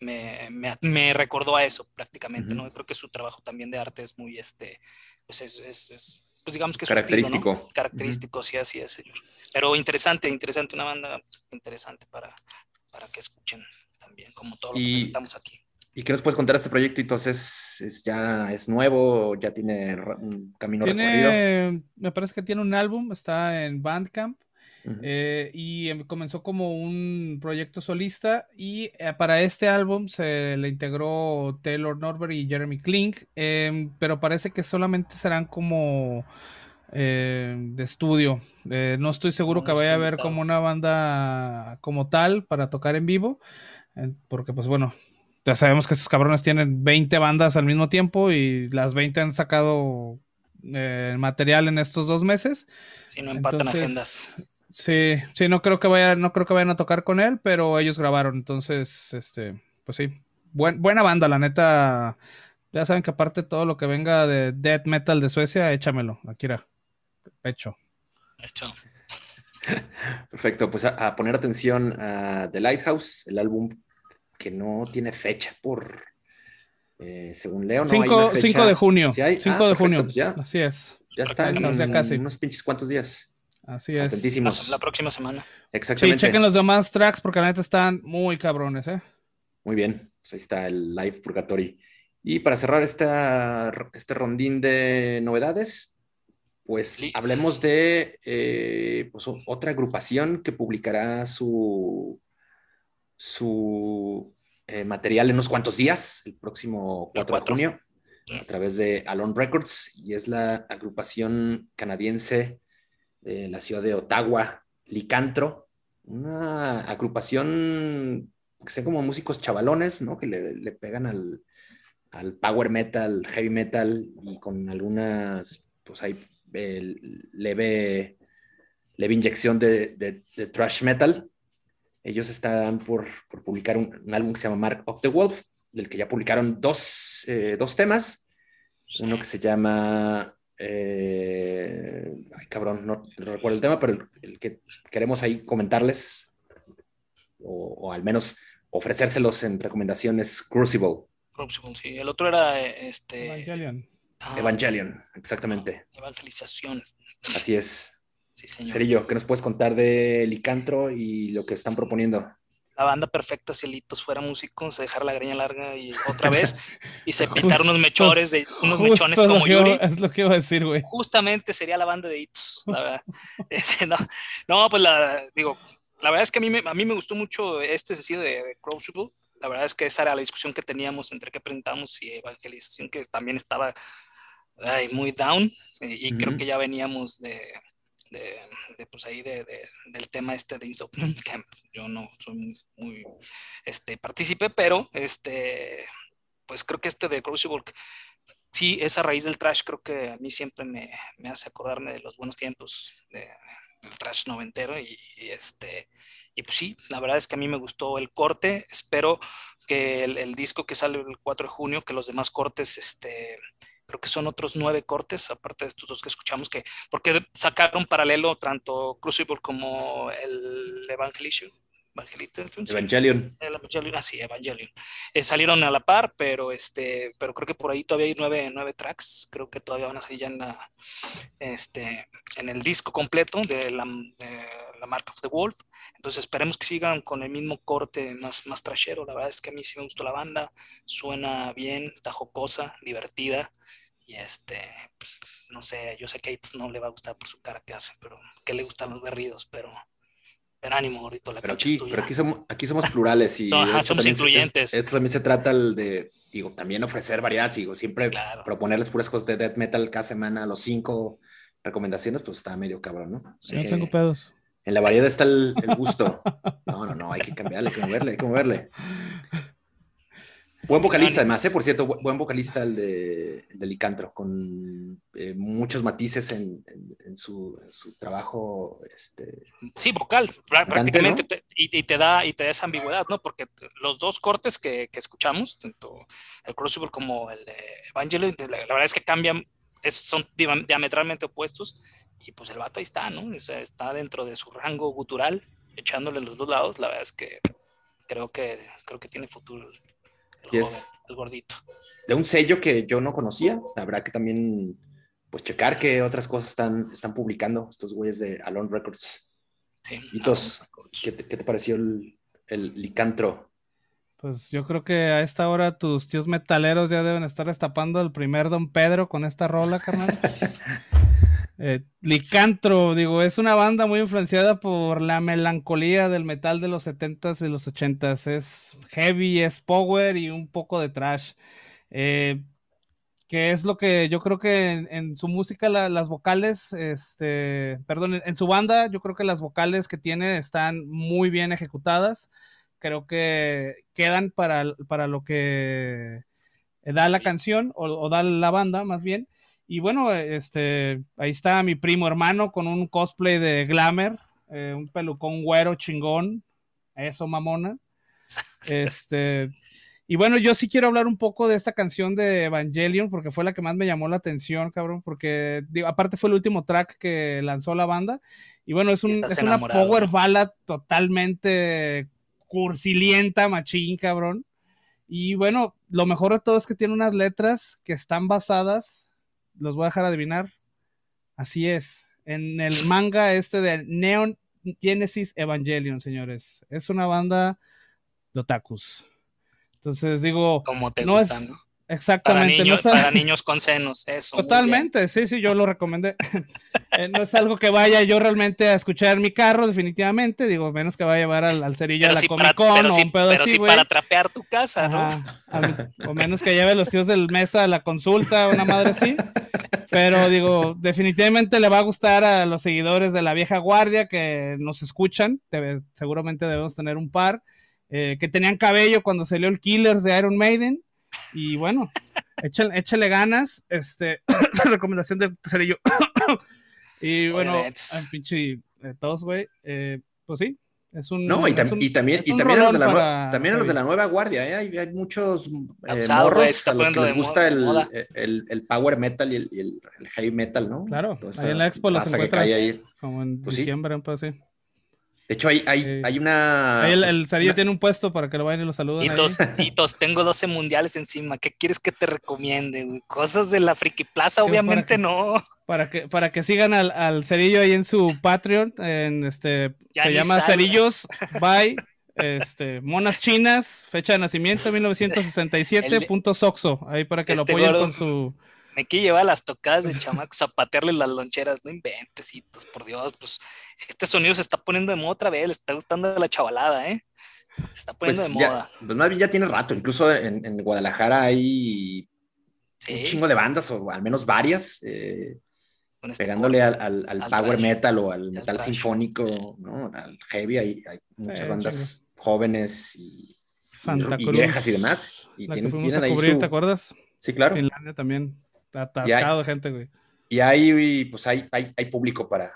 me, me, recordó a eso prácticamente, ¿no? Creo que su trabajo también de arte es muy, este, pues es, es, pues digamos que es característico. Característico, sí, así es, señor. Pero interesante, interesante, una banda interesante para, para que escuchen también, como todo lo que presentamos aquí. ¿Y qué nos puedes contar de este proyecto? Entonces, ¿es, ¿ya es nuevo? ¿Ya tiene un camino recorrido? Me parece que tiene un álbum, está en Bandcamp. Eh, y em, comenzó como un proyecto solista y eh, para este álbum se le integró Taylor Norberg y Jeremy Klink, em, pero parece que solamente serán como eh, de estudio. no estoy seguro que vaya a haber como una banda como tal para tocar en vivo, porque pues bueno, ya sabemos que esos cabrones tienen 20 bandas al mismo tiempo y las 20 han sacado material en estos dos meses. Si no empatan agendas. Sí, sí, no creo que vaya, no creo que vayan a tocar con él, pero ellos grabaron, entonces, este, pues sí, buena banda, la neta. Ya saben que aparte todo lo que venga de death metal de Suecia, échamelo, Akira. Hecho. Hecho. Perfecto, pues a, poner atención a The Lighthouse, el álbum que no tiene fecha por, eh, según Leo, no 5, 5 de junio. 5 ah, de junio. Pues Así es. Ya está en, casi. unos pinches cuantos días. Así es. La, próxima semana. Exactamente. Sí, chequen los demás tracks porque la neta están muy cabrones, ¿eh? Muy bien. Pues ahí está el Live Purgatory. Y para cerrar esta, este rondín de novedades, pues hablemos de eh, pues, otra agrupación que publicará su, su eh, material en unos cuantos días, el próximo 4 de junio, a través de Alone Records, y es la agrupación canadiense de la ciudad de Ottawa, Licantro, una agrupación que son como músicos chavalones, ¿no? Que le, pegan al, power metal, heavy metal y con algunas, pues hay leve, leve inyección de, de, thrash metal. Ellos están por, publicar un, álbum que se llama Mark of the Wolf, del que ya publicaron dos, eh, dos temas. Uno que se llama eh, ay, cabrón, no, recuerdo el tema, pero el, que queremos ahí comentarles, o, al menos ofrecérselos en recomendaciones, Crucible. Crucible, sí. El otro era este. Evangelion. Ah, Evangelion, exactamente. evangelización. Así es. Sí, señor. Cerillo, ¿qué nos puedes contar de Licantro y lo que están proponiendo? La banda perfecta si Litos fuera músico, se dejara la greña larga y otra vez, y se pintara unos mechores, de, unos mechones como Yuri. es lo que iba a decir, güey. Justamente sería la banda de Itos, la verdad. no, no, pues la, digo, la verdad es que a mí me, a mí me gustó mucho este sencillo de Crucible. La verdad es que esa era la discusión que teníamos entre qué presentamos y evangelización, que también estaba muy down. Y, creo que ya veníamos de, de, pues ahí de, del tema este de Camp. Yo no soy muy, este, partícipe, pero este, pues creo que este de Crucible, sí, esa raíz del trash creo que a mí siempre me, me hace acordarme de los buenos tiempos de, del trash noventero y, este, y pues sí, la verdad es que a mí me gustó el corte, espero que el, el disco que sale el 4 de junio, que los demás cortes, este, creo que son otros nueve cortes, aparte de estos dos que escuchamos, que, porque sacaron paralelo tanto Crucible como el Evangelion. Evangelion. El Evangelion, ah, sí, Evangelion. Eh, salieron a la par, pero este, pero creo que por ahí todavía hay nueve, nueve tracks. Creo que todavía van a salir ya en la, este, en el disco completo de la, de la Mark of the Wolf. Entonces esperemos que sigan con el mismo corte más, más trashero. La verdad es que a mí sí me gustó la banda. Suena bien, está jocosa, divertida. Y este, pues, no sé, yo sé que a Itos no le va a gustar por su cara que hace, pero que le gustan los berridos, pero, pero ánimo, ahorita la pero aquí, pero aquí somos, aquí somos plurales y somos incluyentes. esto también se trata de, digo, también ofrecer variedad, digo, siempre proponerles puras cosas de death metal cada semana, los cinco recomendaciones, pues está medio cabrón, ¿no? Sí, tengo pedos. En la variedad está el, el gusto. No, no, no, hay que cambiarle, hay que moverle, hay que moverle. Buen vocalista, además, ¿eh? por cierto, buen vocalista el de, Licantro, con eh, muchos matices en, su, trabajo. Este, sí, vocal, prácticamente, y, te da, y te da esa ambigüedad, ¿no? Porque los dos cortes que, escuchamos, tanto el Crucible como el de Evangelion, la, verdad es que cambian, son diametralmente opuestos, y pues el vato ahí está, ¿no? está dentro de su rango gutural, echándole los dos lados, la verdad es que creo que, creo que tiene futuro y es el gordito. De un sello que yo no conocía. Habrá que también pues checar qué otras cosas están, están publicando estos güeyes de Alone Records. Sí, ¿qué te, pareció el, el licantro? Pues yo creo que a esta hora tus tíos metaleros ya deben estar destapando el primer Don Pedro con esta rola, carnal. Eh, Licantro, digo, es una banda muy influenciada por la melancolía del metal de los 70s y los 80s. Es heavy, es power y un poco de trash. Eh, que es lo que yo creo que en, su música las vocales, este, perdón, en, su banda yo creo que las vocales que tiene están muy bien ejecutadas. Creo que quedan para, para lo que da la canción o, o da la banda más bien. Y bueno, este, ahí está mi primo hermano con un cosplay de Glamour, eh, un pelucón güero chingón, eso mamona. Este, y bueno, yo sí quiero hablar un poco de esta canción de Evangelion, porque fue la que más me llamó la atención, cabrón, porque aparte fue el último track que lanzó la banda. Y bueno, es, un, es una power ballad totalmente cursilienta, machín, cabrón. Y bueno, lo mejor de todo es que tiene unas letras que están basadas los voy a dejar adivinar. Así es. En el manga este de Neon Genesis Evangelion, señores. Es una banda de otakus. Entonces digo, como te no es, Exactamente. Para niños, para niños con senos, eso. Totalmente, sí, sí, yo lo recomendé. Eh, no es algo que vaya yo realmente a escuchar en mi carro, definitivamente. Digo, menos que vaya a llevar al, cerillo de la Comic Con pero o un pedo pero sí para trapear tu casa, ¿no? o menos que lleve los tíos del mesa a la consulta, una madre así. Pero digo, definitivamente le va a gustar a los seguidores de la vieja guardia que nos escuchan. seguramente debemos tener un par. Eh, que tenían cabello cuando salió el Killers de Iron Maiden y bueno, échale, échale ganas. Este, recomendación de cerillo. y bueno, pinche eh, todos, güey. Eh, pues sí, es un. No, y, y también, y también, a los de la nueva, también a los de la nueva guardia, ¿eh? hay, hay, muchos eh, morros a los que les gusta el, el, el, power metal y el, el, heavy metal, ¿no? Claro, ahí en la expo los encuentras como en pues diciembre, sí. pues sí. De hecho, hay, hay, hay una. el, el tiene un puesto para que lo vayan y lo saluden. Y dos, tengo 12 mundiales encima. ¿Qué quieres que te recomiende? Cosas de la Friki Plaza, obviamente no. Para que, para que sigan al, al Cerillo ahí en su Patreon. En este, se llama Cerillos by este, monas chinas, fecha de nacimiento 1967, punto Soxo, ahí para que lo este apoyen con su... Me quiere llevar las tocadas de chamacos a patearle las loncheras, no inventecitos, por Dios, pues este sonido se está poniendo de moda otra vez, le está gustando la chavalada, ¿eh? Se está poniendo pues de moda. Pues más bien ya tiene rato, incluso en, Guadalajara hay un chingo de bandas, o al menos varias, eh, este pegándole al, power metal o al metal sinfónico, ¿no? Al heavy, hay, hay muchas bandas jóvenes y, viejas y demás. Y la tienen, que fuimos a cubrir, ¿te acuerdas? Sí, claro. Finlandia también, atascado de gente, güey. Y hay, pues hay, hay, hay público para...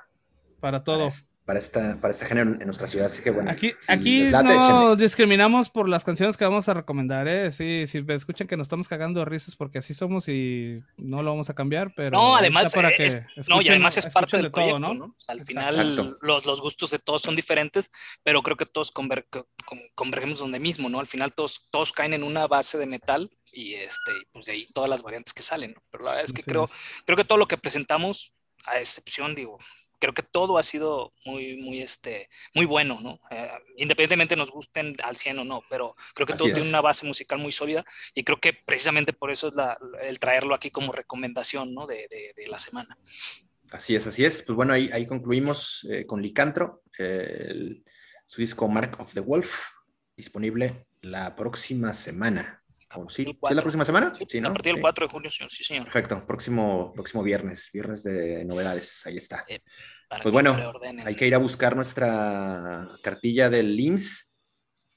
Para todo para, esta, para este género en nuestra ciudad. Así que bueno. Aquí, aquí no discriminamos por las canciones que vamos a recomendar, ¿eh? Sí, si me escuchan que nos estamos cagando de risas porque así somos y no lo vamos a cambiar, pero. No, además, para que no, y además es parte del proyecto, ¿no? al final los, los, gustos de todos son diferentes, pero creo que todos convergemos donde mismo, ¿no? Al final todos, todos caen en una base de metal y este, pues de ahí todas las variantes que salen, ¿no? Pero la verdad es que creo, creo que todo lo que presentamos, a excepción, digo, creo que todo ha sido muy, muy, este, muy bueno, ¿no? Eh, independientemente nos gusten al 100 o no, pero creo que todo tiene una base musical muy sólida y creo que precisamente por eso es el traerlo aquí como recomendación, ¿no? De, de, la semana. Así es, así es. Pues bueno, ahí, ahí concluimos eh, con Licantro, su disco Mark of the Wolf, disponible la próxima semana. ¿Sí? ¿Sí la próxima semana? Sí, ¿no? A partir del 4 de junio, sí, señor. Perfecto, próximo, próximo viernes, viernes de novedades, ahí está. Eh, pues bueno, hay que ir a buscar nuestra cartilla del IMSS.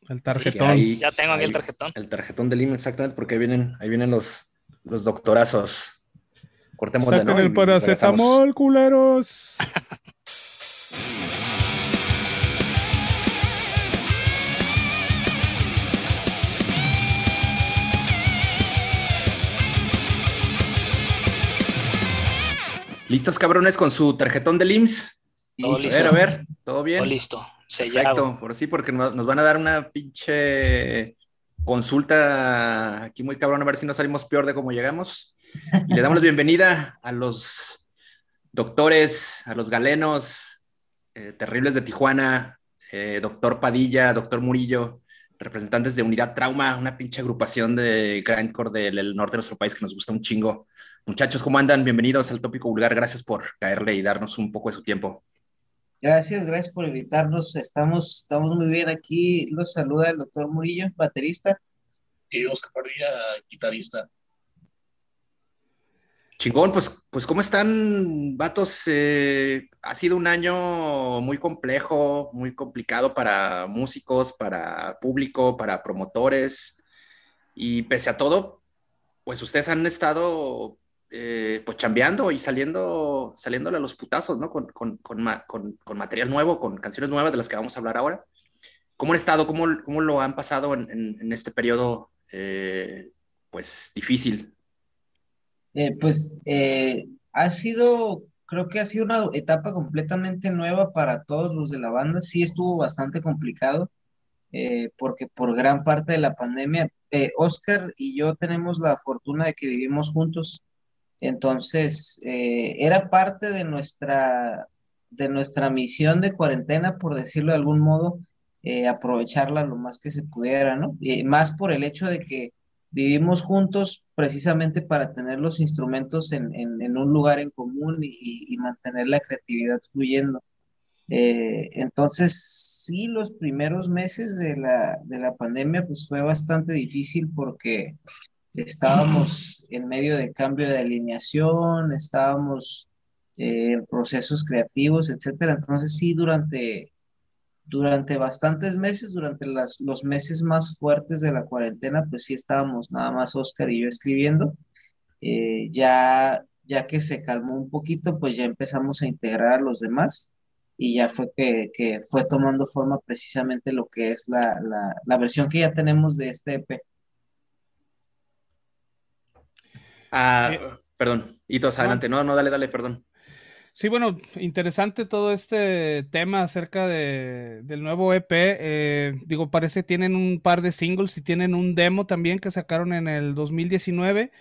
El tarjetón. ya tengo aquí el tarjetón. El tarjetón del IMSS, exactamente, porque ahí vienen, ahí vienen los, los doctorazos. Cortemos de ¿no? el paracetamol, culeros. ¿Listos, cabrones, con su tarjetón de LIMS? A ver, a ver, ¿todo bien? Todo listo, sellado. por sí, porque nos, van a dar una pinche consulta aquí muy cabrón, a ver si no salimos peor de cómo llegamos. Y le damos la bienvenida a los doctores, a los galenos eh, terribles de Tijuana, eh, doctor Padilla, doctor Murillo, representantes de Unidad Trauma, una pinche agrupación de grindcore del norte de nuestro país que nos gusta un chingo. Muchachos, ¿cómo andan? Bienvenidos al Tópico Vulgar. Gracias por caerle y darnos un poco de su tiempo. Gracias, gracias por invitarnos. Estamos, estamos muy bien aquí. Los saluda el doctor Murillo, baterista. Y Oscar Padilla, guitarrista. Chingón, pues, pues ¿cómo están, vatos? Eh, ha sido un año muy complejo, muy complicado para músicos, para público, para promotores. Y pese a todo, pues ustedes han estado eh, pues chambeando y saliendo, saliéndole a los putazos, ¿no? Con, con, con, con, material nuevo, con canciones nuevas de las que vamos a hablar ahora. ¿Cómo han estado? ¿Cómo, cómo lo han pasado en, en, este periodo, eh, pues, difícil? Eh, pues ha sido, creo que ha sido una etapa completamente nueva para todos los de la banda. Sí estuvo bastante complicado. porque por gran parte de la pandemia, Oscar y yo tenemos la fortuna de que vivimos juntos entonces, eh, era parte de nuestra, de nuestra misión de cuarentena, por decirlo de algún modo, eh, aprovecharla lo más que se pudiera, ¿no? más por el hecho de que vivimos juntos precisamente para tener los instrumentos en, un lugar en común y, mantener la creatividad fluyendo. Eh, entonces, sí, los primeros meses de la, de la pandemia, pues fue bastante difícil porque estábamos en medio de cambio de alineación, estábamos eh, en procesos creativos, etcétera. Entonces sí, durante, durante bastantes meses, durante las, los meses más fuertes de la cuarentena, pues sí estábamos nada más Oscar y yo escribiendo. Eh, ya, ya que se calmó un poquito, pues ya empezamos a integrar a los demás y ya fue que, que fue tomando forma precisamente lo que es la, la, la versión que ya tenemos de este EP. Ah, eh, perdón, Hitos, adelante. No, no, dale, dale, perdón. Sí, bueno, interesante todo este tema acerca de, del nuevo EP. Eh, digo, parece que tienen un par de singles y tienen un demo también que sacaron en el 2019.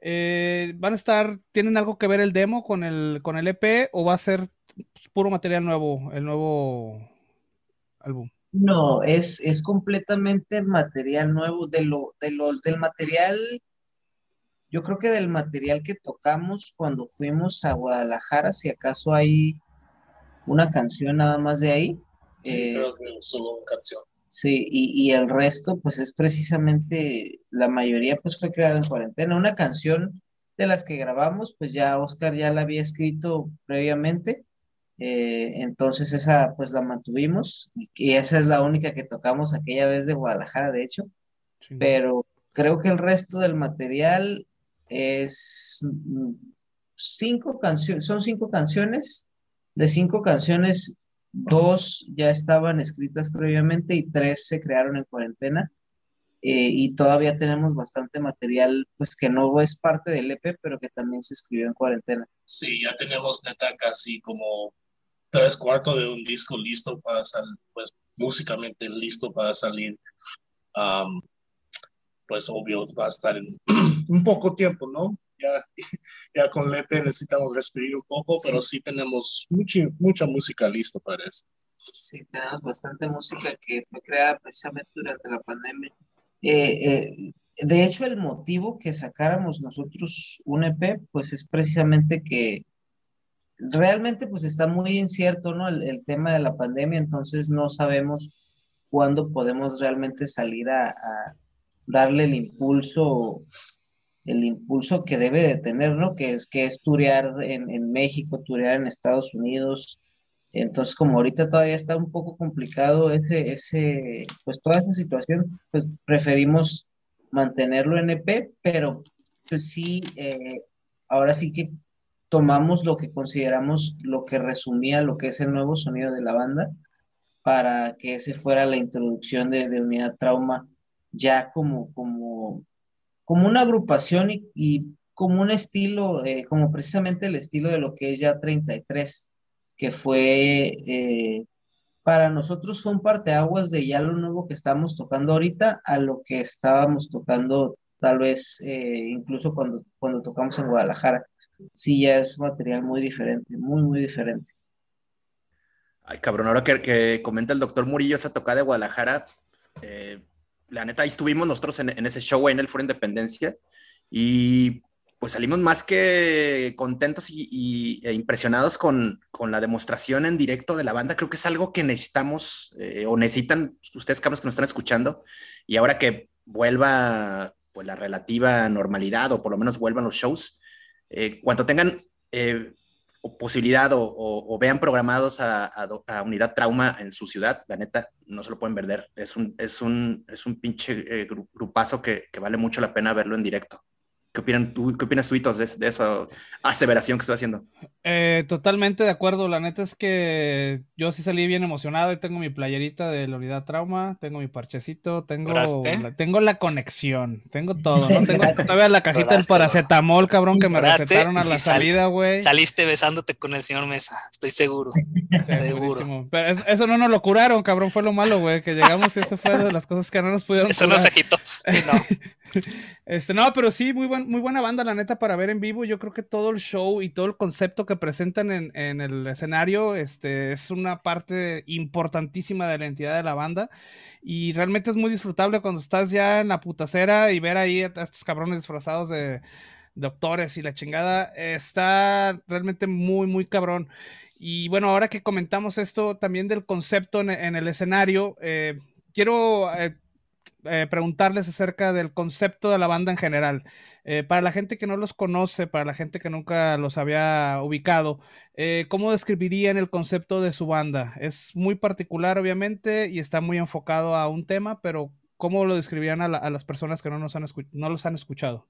Eh, ¿Van a estar, tienen algo que ver el demo con el, con el EP o va a ser puro material nuevo, el nuevo álbum? No, es, es completamente material nuevo. De lo, de lo, del material, yo creo que del material que tocamos cuando fuimos a Guadalajara, si acaso hay una canción nada más de ahí. Sí, creo que solo una canción. Sí, y, y, el resto, pues es precisamente, la mayoría pues fue creada en cuarentena. Una canción de las que grabamos, pues ya Oscar ya la había escrito previamente, eh, entonces esa pues la mantuvimos y esa es la única que tocamos aquella vez de Guadalajara, de hecho, pero creo que el resto del material es mm, cinco canciones, son cinco canciones, de cinco canciones dos ya estaban escritas previamente y tres se crearon en cuarentena. Eh, y todavía tenemos bastante material, pues que no es parte del EP, pero que también se escribió en cuarentena. Sí, ya tenemos neta casi como tres cuartos de un disco listo para salir, pues músicamente listo para salir. Pues obvio va a estar en un poco tiempo, ¿no? Ya, ya con el EP necesitamos respirar un poco, pero sí tenemos mucha, mucha música lista para eso. Sí, tenemos bastante música que fue creada precisamente durante la pandemia. Eh, eh, de hecho, el motivo que sacáramos nosotros un EP, pues es precisamente que realmente pues está muy incierto, ¿no? El, tema de la pandemia, entonces no sabemos cuándo podemos realmente salir a, darle el impulso, el impulso que debe de tener, ¿no? Que es, que es turear en, en México, turear en Estados Unidos, entonces, como ahorita todavía está un poco complicado ese, ese, pues toda esa situación, pues preferimos mantenerlo en EP, pero pues sí, eh, ahora sí que tomamos lo que consideramos lo que resumía lo que es el nuevo sonido de la banda para que ese fuera la introducción de, Unidad Trauma ya como, como, como una agrupación y, como un estilo, eh, como precisamente el estilo de lo que es ya 33 que fue eh, para nosotros fue un parteaguas de ya lo nuevo que estamos tocando ahorita a lo que estábamos tocando tal vez eh, incluso cuando, cuando tocamos en Guadalajara. Sí, ya es material muy diferente, muy, muy diferente. Ay, cabrón, ahora que, que comenta el doctor Murillo esa tocada de Guadalajara, la neta, ahí estuvimos nosotros en, en ese show en el Foro Independencia y pues salimos más que contentos y, e impresionados con, la demostración en directo de la banda. Creo que es algo que necesitamos eh, o necesitan ustedes, cabros, que nos están escuchando. Y ahora que vuelva pues, la relativa normalidad o por lo menos vuelvan los shows, eh, cuando tengan eh, posibilidad o, vean programados a, Unidad Trauma en su ciudad, la neta, no se lo pueden perder. Es un, es un, es un pinche grupazo que vale mucho la pena verlo en directo. ¿Qué, opinan tú, qué opinas tú, de, de esa aseveración que estoy haciendo? Eh, totalmente de acuerdo. La neta es que yo sí salí bien emocionado y tengo mi playerita de la unidad trauma, tengo mi parchecito, tengo, la, tengo la conexión, tengo todo. ¿no? Tengo todavía la cajita del paracetamol, cabrón, que me recetaron a la salida, güey. saliste besándote con el señor Mesa, estoy seguro. seguro. Pero eso no nos lo curaron, cabrón, fue lo malo, güey, que llegamos y eso fue de las cosas que no nos pudieron Eso no se agitó. Sí, no. Este, no, pero sí, muy, buen, muy buena banda, la neta, para ver en vivo. Yo creo que todo el show y todo el concepto que presentan en, en, el escenario este, es una parte importantísima de la entidad de la banda. Y realmente es muy disfrutable cuando estás ya en la putacera y ver ahí a estos cabrones disfrazados de doctores y la chingada. Está realmente muy, muy cabrón. Y bueno, ahora que comentamos esto también del concepto en, el escenario, eh, quiero eh, eh, preguntarles acerca del concepto de la banda en general. Eh, para la gente que no los conoce, para la gente que nunca los había ubicado, eh, ¿cómo describirían el concepto de su banda? Es muy particular, obviamente, y está muy enfocado a un tema, pero ¿cómo lo describirían a, las personas que no, nos han no los han escuchado?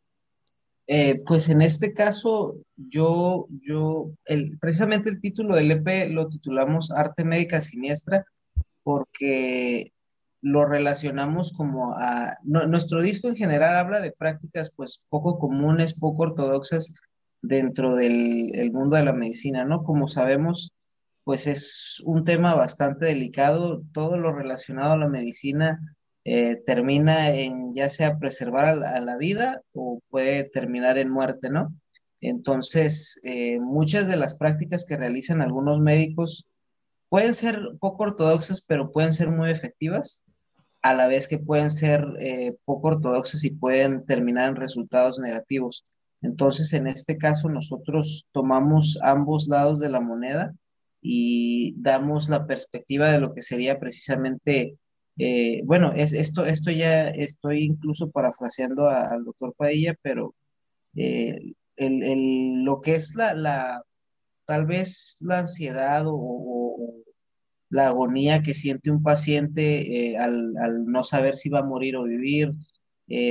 pues en este caso, yo, yo, el, precisamente el título del EP lo titulamos Arte Médica Siniestra, porque lo relacionamos como a... nuestro disco en general habla de prácticas pues poco comunes, poco ortodoxas dentro del mundo de la medicina, ¿no? Como sabemos, pues es un tema bastante delicado, todo lo relacionado a la medicina eh, termina en ya sea preservar a la, vida o puede terminar en muerte, ¿no? Entonces, eh, muchas de las prácticas que realizan algunos médicos pueden ser poco ortodoxas, pero pueden ser muy efectivas, a la vez que pueden ser eh, poco ortodoxas y pueden terminar en resultados negativos. Entonces, en este caso, nosotros tomamos ambos lados de la moneda y damos la perspectiva de lo que sería precisamente, eh, bueno, es, esto, esto ya estoy incluso parafraseando al doctor Padilla, pero eh, el, lo que es la, la, tal vez la ansiedad o, la agonía que siente un paciente eh, al, no saber si va a morir o vivir,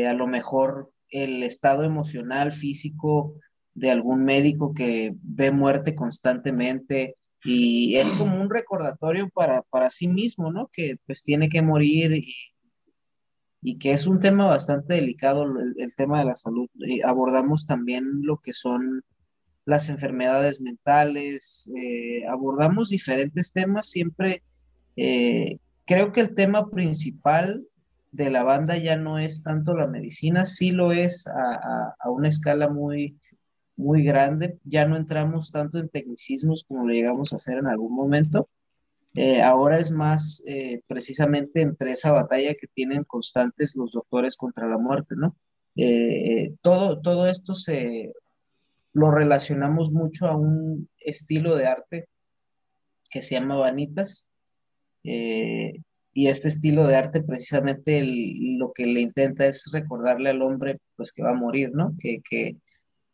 a lo mejor el estado emocional, físico de algún médico que ve muerte constantemente y es como un recordatorio para, para sí mismo, ¿no? Que pues tiene que morir y, y que es un tema bastante delicado, el, tema de la salud. abordamos también lo que son las enfermedades mentales, eh, abordamos diferentes temas, siempre eh, creo que el tema principal de la banda ya no es tanto la medicina, sí lo es a, una escala muy, muy grande, ya no entramos tanto en tecnicismos como lo llegamos a hacer en algún momento. Eh, ahora es más eh, precisamente entre esa batalla que tienen constantes los doctores contra la muerte, ¿no? Eh, todo, todo esto se lo relacionamos mucho a un estilo de arte que se llama Vanitas, y este estilo de arte precisamente lo que le intenta es recordarle al hombre pues que va a morir, ¿no? Que,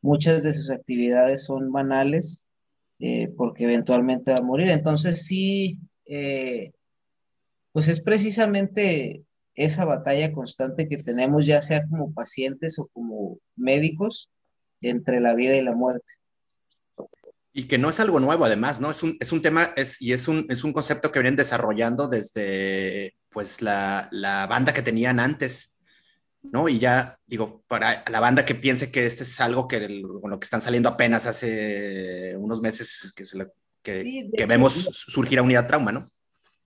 muchas de sus actividades son banales eh, porque eventualmente va a morir. Entonces sí, eh, pues es precisamente esa batalla constante que tenemos ya sea como pacientes o como médicos entre la vida y la muerte. Y que no es algo nuevo, además, ¿no? Es un, es un tema es, y es un, es un concepto que vienen desarrollando desde pues la, la, banda que tenían antes, ¿no? Y ya, digo, para la banda que piense que este es algo que con lo que están saliendo apenas hace unos meses que, se que, que vemos surgir a unidad trauma, ¿no?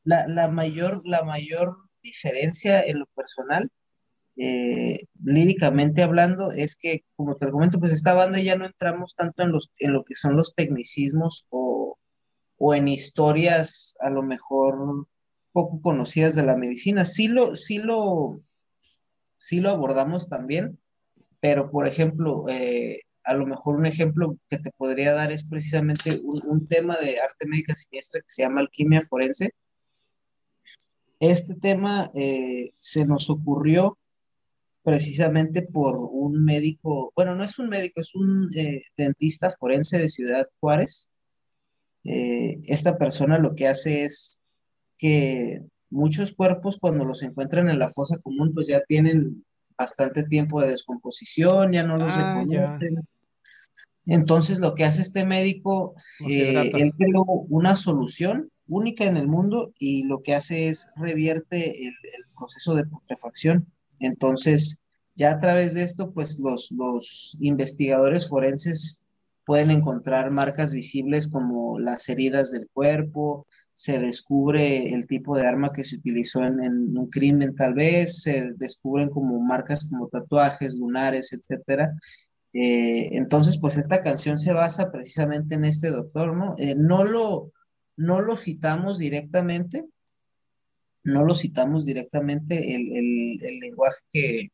La, la, mayor, la mayor diferencia en lo personal eh, líricamente hablando, es que, como te comento, pues esta banda ya no entramos tanto en, los, en lo que son los tecnicismos o, en historias a lo mejor poco conocidas de la medicina. Sí lo, sí lo, sí lo abordamos también, pero por ejemplo, eh, a lo mejor un ejemplo que te podría dar es precisamente un, tema de arte médica siniestra que se llama alquimia forense. Este tema eh, se nos ocurrió precisamente por un médico, bueno, no es un médico, es un eh, dentista forense de Ciudad Juárez. Eh, esta persona lo que hace es que muchos cuerpos cuando los encuentran en la fosa común, pues ya tienen bastante tiempo de descomposición, ya no los ah, reconocen. Entonces lo que hace este médico, eh, él creó una solución única en el mundo y lo que hace es revierte el proceso de putrefacción entonces, ya a través de esto, pues los, los investigadores forenses pueden encontrar marcas visibles como las heridas del cuerpo, se descubre el tipo de arma que se utilizó en, un crimen tal vez, se descubren como marcas como tatuajes, lunares, etcétera. Eh, entonces, pues esta canción se basa precisamente en este doctor, ¿no? Eh, no, lo, no lo citamos directamente, no lo citamos directamente, el, lenguaje que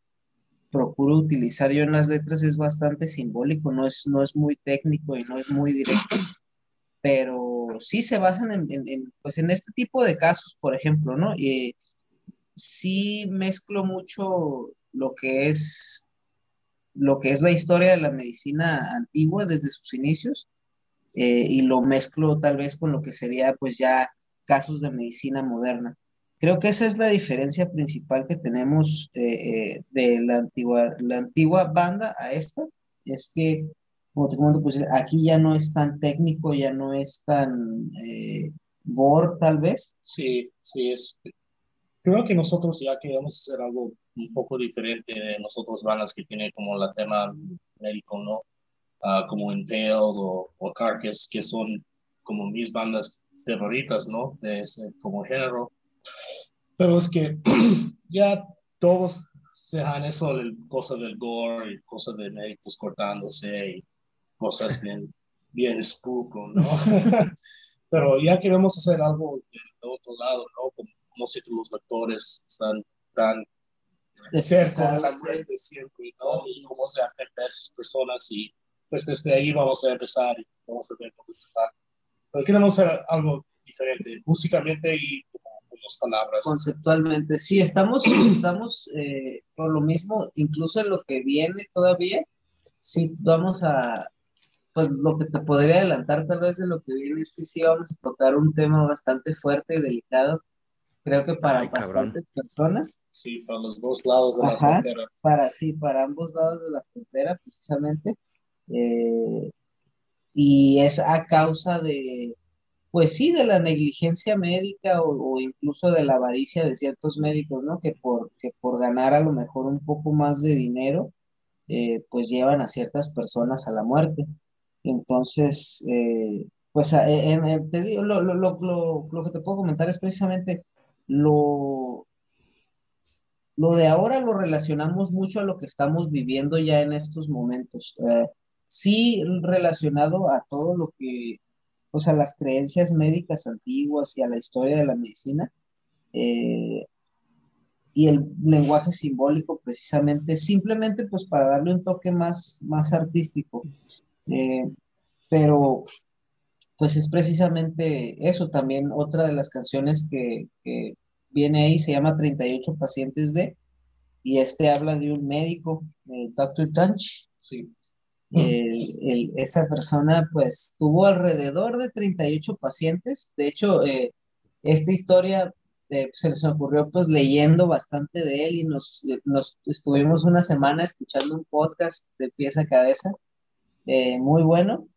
procuro utilizar yo en las letras es bastante simbólico, no es, no es muy técnico y no es muy directo, pero sí se basan en, pues en este tipo de casos, por ejemplo, ¿no? Y sí mezclo mucho lo que es lo que es la historia de la medicina antigua desde sus inicios eh, y lo mezclo tal vez con lo que sería pues ya casos de medicina moderna. Creo que esa es la diferencia principal que tenemos eh, eh, de la antigua, la antigua banda a esta, es que, como te comento, pues aquí ya no es tan técnico, ya no es tan eh, gore tal vez. Sí, sí, es, creo que nosotros ya queremos hacer algo un poco diferente de nosotros bandas que tienen como la tema médico, ¿no? Uh, como Impale o, o Carcass, que son como mis bandas favoritas, ¿no? De ese como género. Pero es que ya todos se dejan eso, cosa del gore y cosas de médicos cortándose y cosas bien, bien spooky, ¿no? pero ya queremos hacer algo del otro lado, ¿no? Como, como si los doctores están tan cerca de la muerte siempre, ¿no? Y cómo se afecta a esas personas y pues desde ahí vamos a empezar y vamos a ver cómo se va. Pero queremos hacer algo diferente, músicamente y las palabras. Conceptualmente, sí, estamos, estamos eh, por lo mismo, incluso en lo que viene todavía, sí vamos a, pues lo que te podría adelantar tal vez de lo que viene es que sí vamos a tocar un tema bastante fuerte y delicado, creo que para bastantes personas. Sí, para los dos lados de la frontera. Para, sí, para ambos lados de la frontera, precisamente. Eh, y es a causa de, pues sí, de la negligencia médica o, incluso de la avaricia de ciertos médicos, ¿no? Que por, que por ganar a lo mejor un poco más de dinero, eh, pues llevan a ciertas personas a la muerte. Entonces, eh, pues en, te digo, lo, lo, lo, lo, que te puedo comentar es precisamente lo, lo de ahora lo relacionamos mucho a lo que estamos viviendo ya en estos momentos. Eh, sí relacionado a todo lo que, o sea, las creencias médicas antiguas y a la historia de la medicina. Eh, y el lenguaje simbólico precisamente, simplemente pues para darle un toque más, más artístico. Eh, pero pues es precisamente eso también, otra de las canciones que, viene ahí, se llama 38 pacientes de, y este habla de un médico, el Dr. Tunch, sí. El, esa persona pues tuvo alrededor de 38 pacientes. De hecho, eh, esta historia eh, se nos ocurrió pues leyendo bastante de él y nos, nos estuvimos una semana escuchando un podcast de pieza a cabeza, eh, muy bueno.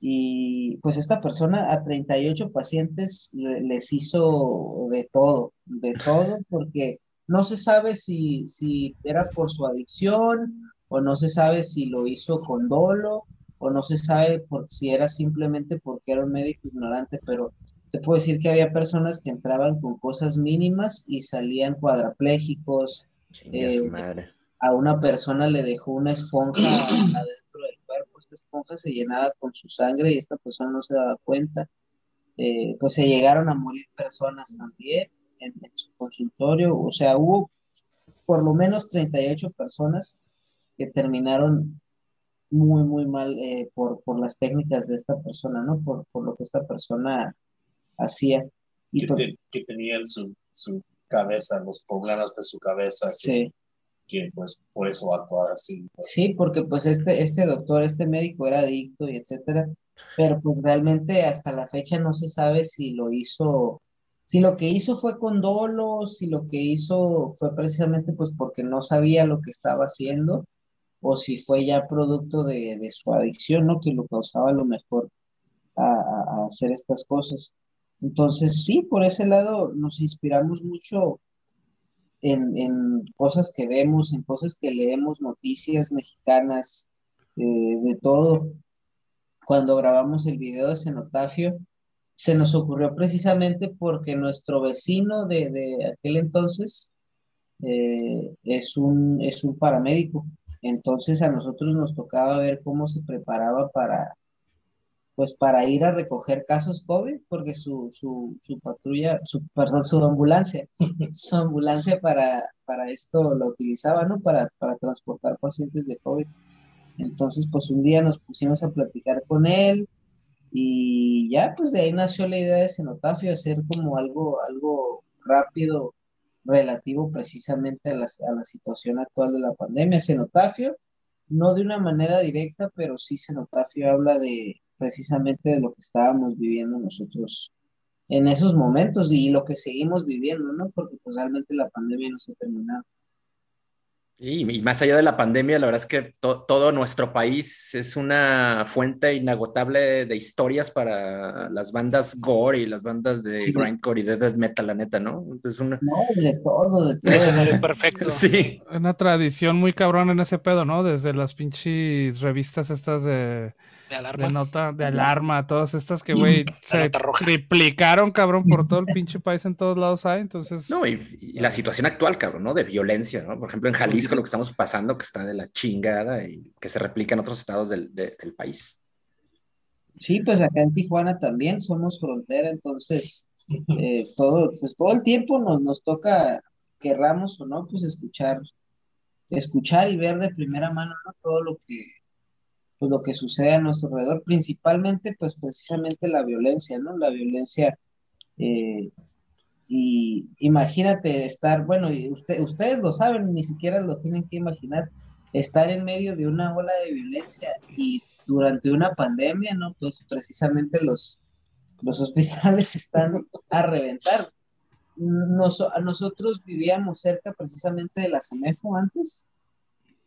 Y pues esta persona a 38 pacientes les hizo de todo, de todo, porque no se sabe si, si era por su adicción o no se sabe si lo hizo con dolo o no se sabe por, si era simplemente porque era un médico ignorante, pero te puedo decir que había personas que entraban con cosas mínimas y salían cuadraplégicos. Eh, a una persona le dejó una esponja adentro del cuerpo, esta esponja se llenaba con su sangre y esta persona no se daba cuenta. Eh, pues se llegaron a morir personas también en, su consultorio, o sea, hubo por lo menos 38 personas que terminaron muy, muy mal eh, por, por, las técnicas de esta persona, ¿no? Por, por lo que esta persona hacía. Y que, que tenía en su, su, cabeza, los problemas de su cabeza. Sí. Que, pues por eso actuaba así. Sí, porque pues este, este doctor, este médico era adicto y etcétera, pero pues realmente hasta la fecha no se sabe si lo hizo, si lo que hizo fue con dolo, si lo que hizo fue precisamente pues porque no sabía lo que estaba haciendo, o si fue ya producto de, de su adicción, ¿no? Que lo causaba a lo mejor a, a hacer estas cosas. Entonces, sí, por ese lado nos inspiramos mucho en, en cosas que vemos, en cosas que leemos, noticias mexicanas, eh, de todo. Cuando grabamos el video de Cenotafio, se nos ocurrió precisamente porque nuestro vecino de, de aquel entonces eh, es, un, es un paramédico. Entonces a nosotros nos tocaba ver cómo se preparaba para, pues para ir a recoger casos COVID, porque su, su, su patrulla, su, perdón, su ambulancia, su ambulancia para, para esto lo utilizaba, ¿no? Para, para transportar pacientes de COVID. Entonces, pues un día nos pusimos a platicar con él y ya, pues de ahí nació la idea de cenotafio, hacer como algo, algo rápido relativo precisamente a la, a la situación actual de la pandemia. Cenotafio, no de una manera directa, pero sí cenotafio habla de precisamente de lo que estábamos viviendo nosotros en esos momentos y lo que seguimos viviendo, ¿no? Porque pues realmente la pandemia no se ha terminado. Y, más allá de la pandemia, la verdad es que todo nuestro país es una fuente inagotable de historias para las bandas gore y las bandas de grindcore y de death metal, la neta, ¿no? Es una... No, de todo, de todo. Escenario perfecto. Sí. Una tradición muy cabrón en ese pedo, ¿no? Desde las pinches revistas estas de de alarma. De nota, de alarma, todas estas que, güey, se triplicaron, cabrón, por todo el pinche país en todos lados hay, entonces... No, y, la situación actual, cabrón, ¿no? De violencia, ¿no? Por ejemplo, en Jalisco lo que estamos pasando, que está de la chingada y que se replica en otros estados del, del país. Sí, pues acá en Tijuana también somos frontera, entonces eh, todo, pues todo el tiempo nos, nos toca, querramos o no, pues escuchar, escuchar y ver de primera mano ¿no? todo lo que, pues lo que sucede a nuestro alrededor, principalmente pues precisamente la violencia, ¿no? La violencia eh, y imagínate estar, bueno, y usted, ustedes lo saben, ni siquiera lo tienen que imaginar, estar en medio de una ola de violencia y durante una pandemia, ¿no? Pues precisamente los, los hospitales están a reventar. nosotros vivíamos cerca precisamente de la CEMEFO antes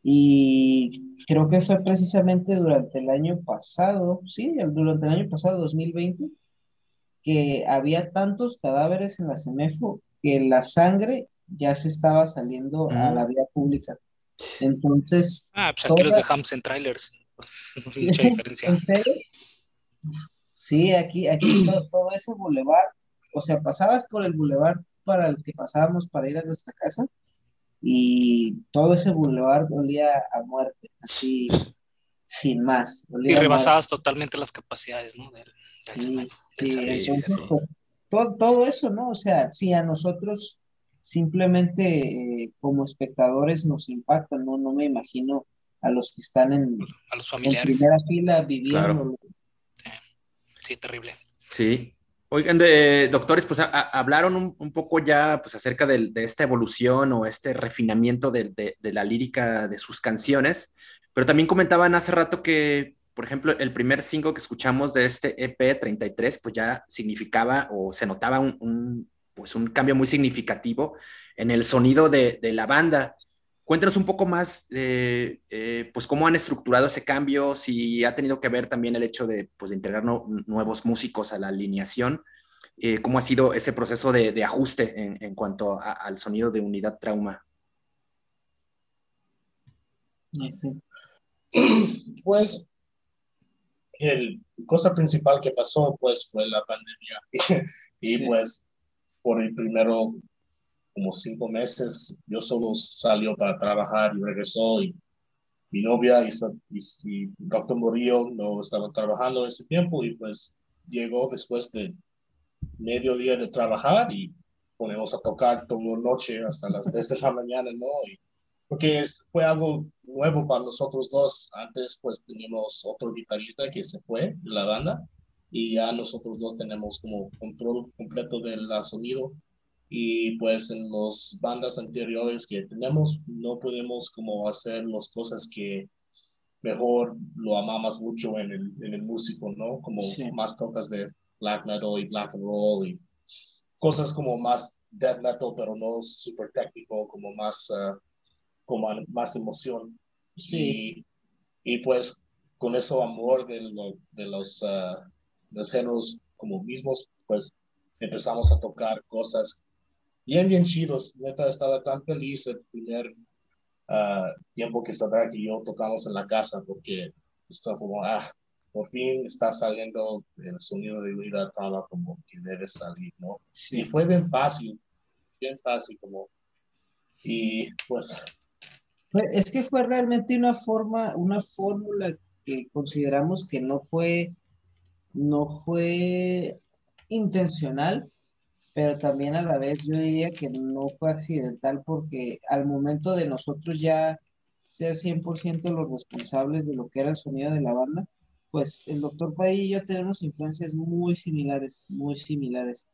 y creo que fue precisamente durante el año pasado, sí, durante el año pasado, 2020, que había tantos cadáveres en la CEMEFO que la sangre ya se estaba saliendo a la vía pública. Entonces. Ah, pues aquí los dejamos en trailers. Sí, mucha diferencia. Sí, aquí, aquí todo, ese bulevar, o sea, pasabas por el bulevar para el que pasábamos para ir a nuestra casa y todo ese bulevar olía a muerte, así sin más. y rebasabas totalmente las capacidades, ¿no? sí, sí, pues, todo, todo eso, ¿no? O sea, si a nosotros simplemente eh, como espectadores nos impacta, ¿no? No me imagino a los que están en, a los familiares. primera fila viviendo. Sí, terrible. Sí. Oigan, de, doctores, pues hablaron un, poco ya pues, acerca de, esta evolución o este refinamiento de, la lírica de sus canciones, pero también comentaban hace rato que, por ejemplo, el primer single que escuchamos de este EP 33, pues ya significaba o se notaba un, pues un cambio muy significativo en el sonido de, la banda. Cuéntanos un poco más de eh, pues cómo han estructurado ese cambio, si ha tenido que ver también el hecho de, pues, integrar nuevos músicos a la alineación, eh, cómo ha sido ese proceso de, ajuste en, cuanto al sonido de unidad trauma. Pues el cosa principal que pasó pues fue la pandemia y pues por el primero como cinco meses, yo solo salió para trabajar y regresó y mi novia y, y, doctor Morillo no estaba trabajando ese tiempo y pues llegó después de medio día de trabajar y ponemos a tocar toda la noche hasta las 10 de la mañana, ¿no? Y, porque fue algo nuevo para nosotros dos. Antes pues teníamos otro guitarrista que se fue de la banda y ya nosotros dos tenemos como control completo del sonido y pues en las bandas anteriores que tenemos no podemos como hacer las cosas que mejor lo amamos mucho en el, en el músico, ¿no? Como más tocas de black metal y black and roll y cosas como más death metal pero no super técnico, como más, uh, como más emoción. Y, y pues con eso amor de, de los, uh, los géneros como mismos, pues empezamos a tocar cosas bien, bien chidos. Neta, estaba tan feliz el primer ah, tiempo que Sadrak y yo tocamos en la casa porque estaba como, ah, por fin está saliendo el sonido de unidad trama como que debe salir, ¿no? Y fue bien fácil, bien fácil como, y pues... es que fue realmente una forma, una fórmula que consideramos que no fue, no fue intencional, pero también a la vez yo diría que no fue accidental porque al momento de nosotros ya ser 100% los responsables de lo que era el sonido de la banda, pues el doctor Pay y yo tenemos influencias muy similares, muy similares.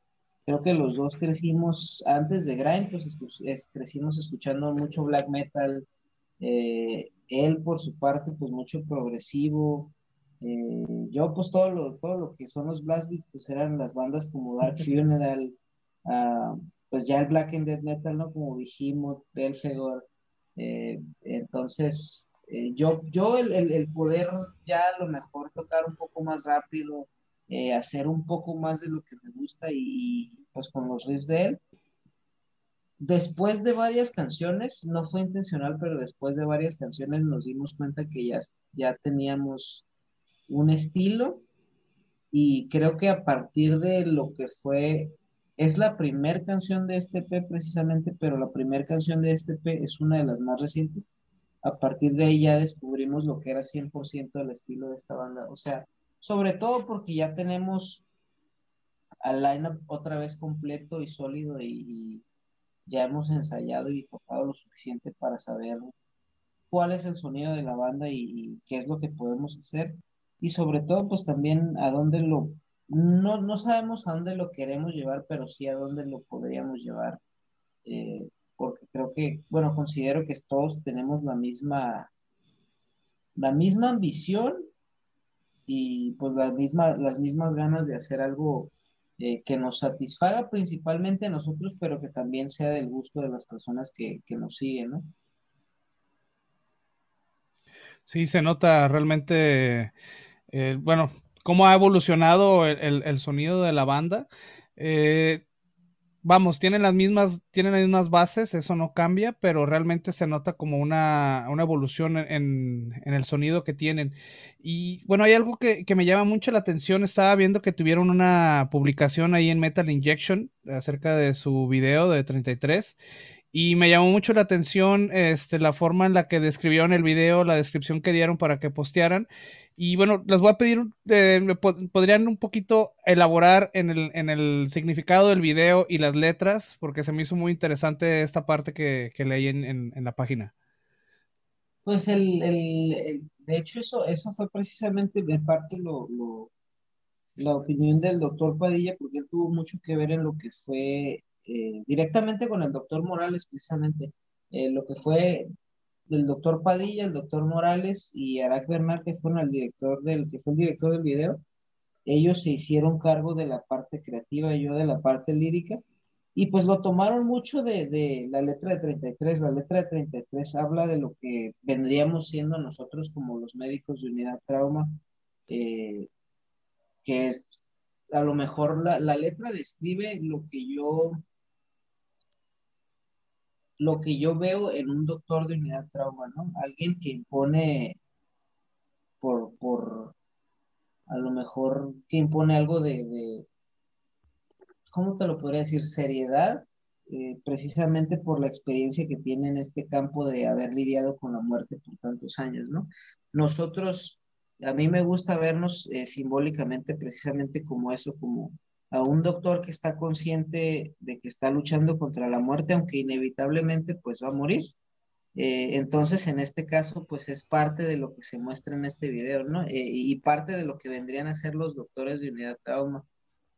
Creo que los dos crecimos antes de Grind, pues crecimos escuchando mucho black metal, eh, él por su parte pues mucho progresivo, eh, yo pues todo lo, todo lo que son los blast beats pues eran las bandas como Dark Funeral, Ah, pues ya el Black and Dead Metal, ¿no? Como Behemoth, Belfegor. Eh, entonces, eh, yo, yo el, el, poder ya a lo mejor tocar un poco más rápido, eh, hacer un poco más de lo que me gusta y, pues con los riffs de él. Después de varias canciones, no fue intencional, pero después de varias canciones nos dimos cuenta que ya, ya teníamos un estilo y creo que a partir de lo que fue es la primera canción de este P precisamente, pero la primera canción de este P es una de las más recientes. A partir de ahí ya descubrimos lo que era 100% el estilo de esta banda. O sea, sobre todo porque ya tenemos al lineup otra vez completo y sólido y, ya hemos ensayado y tocado lo suficiente para saber cuál es el sonido de la banda y, qué es lo que podemos hacer y sobre todo pues también a dónde lo no, no sabemos a dónde lo queremos llevar pero sí a dónde lo podríamos llevar eh, porque creo que bueno considero que todos tenemos la misma la misma ambición y pues las mismas las mismas ganas de hacer algo eh, que nos satisfaga principalmente a nosotros, pero que también sea del gusto de las personas que, nos siguen, ¿no? Sí, se nota realmente, eh, bueno, cómo ha evolucionado el, sonido de la banda. Eh, vamos, tienen las mismas, tienen las mismas bases, eso no cambia, pero realmente se nota como una, evolución en, el sonido que tienen. Y bueno, hay algo que, me llama mucho la atención. Estaba viendo que tuvieron una publicación ahí en Metal Injection acerca de su video de 33. Y me llamó mucho la atención este, la forma en la que describieron el video, la descripción que dieron para que postearan. Y bueno, les voy a pedir, eh, podrían un poquito elaborar en el, en el, significado del video y las letras, porque se me hizo muy interesante esta parte que, que leí en, la página. Pues el, el, de hecho eso, eso fue precisamente en parte lo, lo, la opinión del doctor Padilla, porque él tuvo mucho que ver en lo que fue eh, directamente con el doctor Morales, precisamente, eh, lo que fue el doctor Padilla, el doctor Morales y Arak Bernal, que fueron el director del, que fue el director del video, ellos se hicieron cargo de la parte creativa y yo de la parte lírica, y pues lo tomaron mucho de, de, la letra de 33. La letra de 33 habla de lo que vendríamos siendo nosotros como los médicos de unidad trauma, eh, que es, a lo mejor la, la letra describe lo que yo lo que yo veo en un doctor de unidad trauma, ¿no? Alguien que impone por, por a lo mejor que impone algo de, ¿cómo te lo podría decir? Seriedad, eh, precisamente por la experiencia que tiene en este campo de haber lidiado con la muerte por tantos años, ¿no? Nosotros, a mí me gusta vernos eh, simbólicamente precisamente como eso, como a un doctor que está consciente de que está luchando contra la muerte, aunque inevitablemente pues va a morir. Eh, entonces, en este caso, pues es parte de lo que se muestra en este video, ¿no? Eh, y parte de lo que vendrían a ser los doctores de unidad trauma.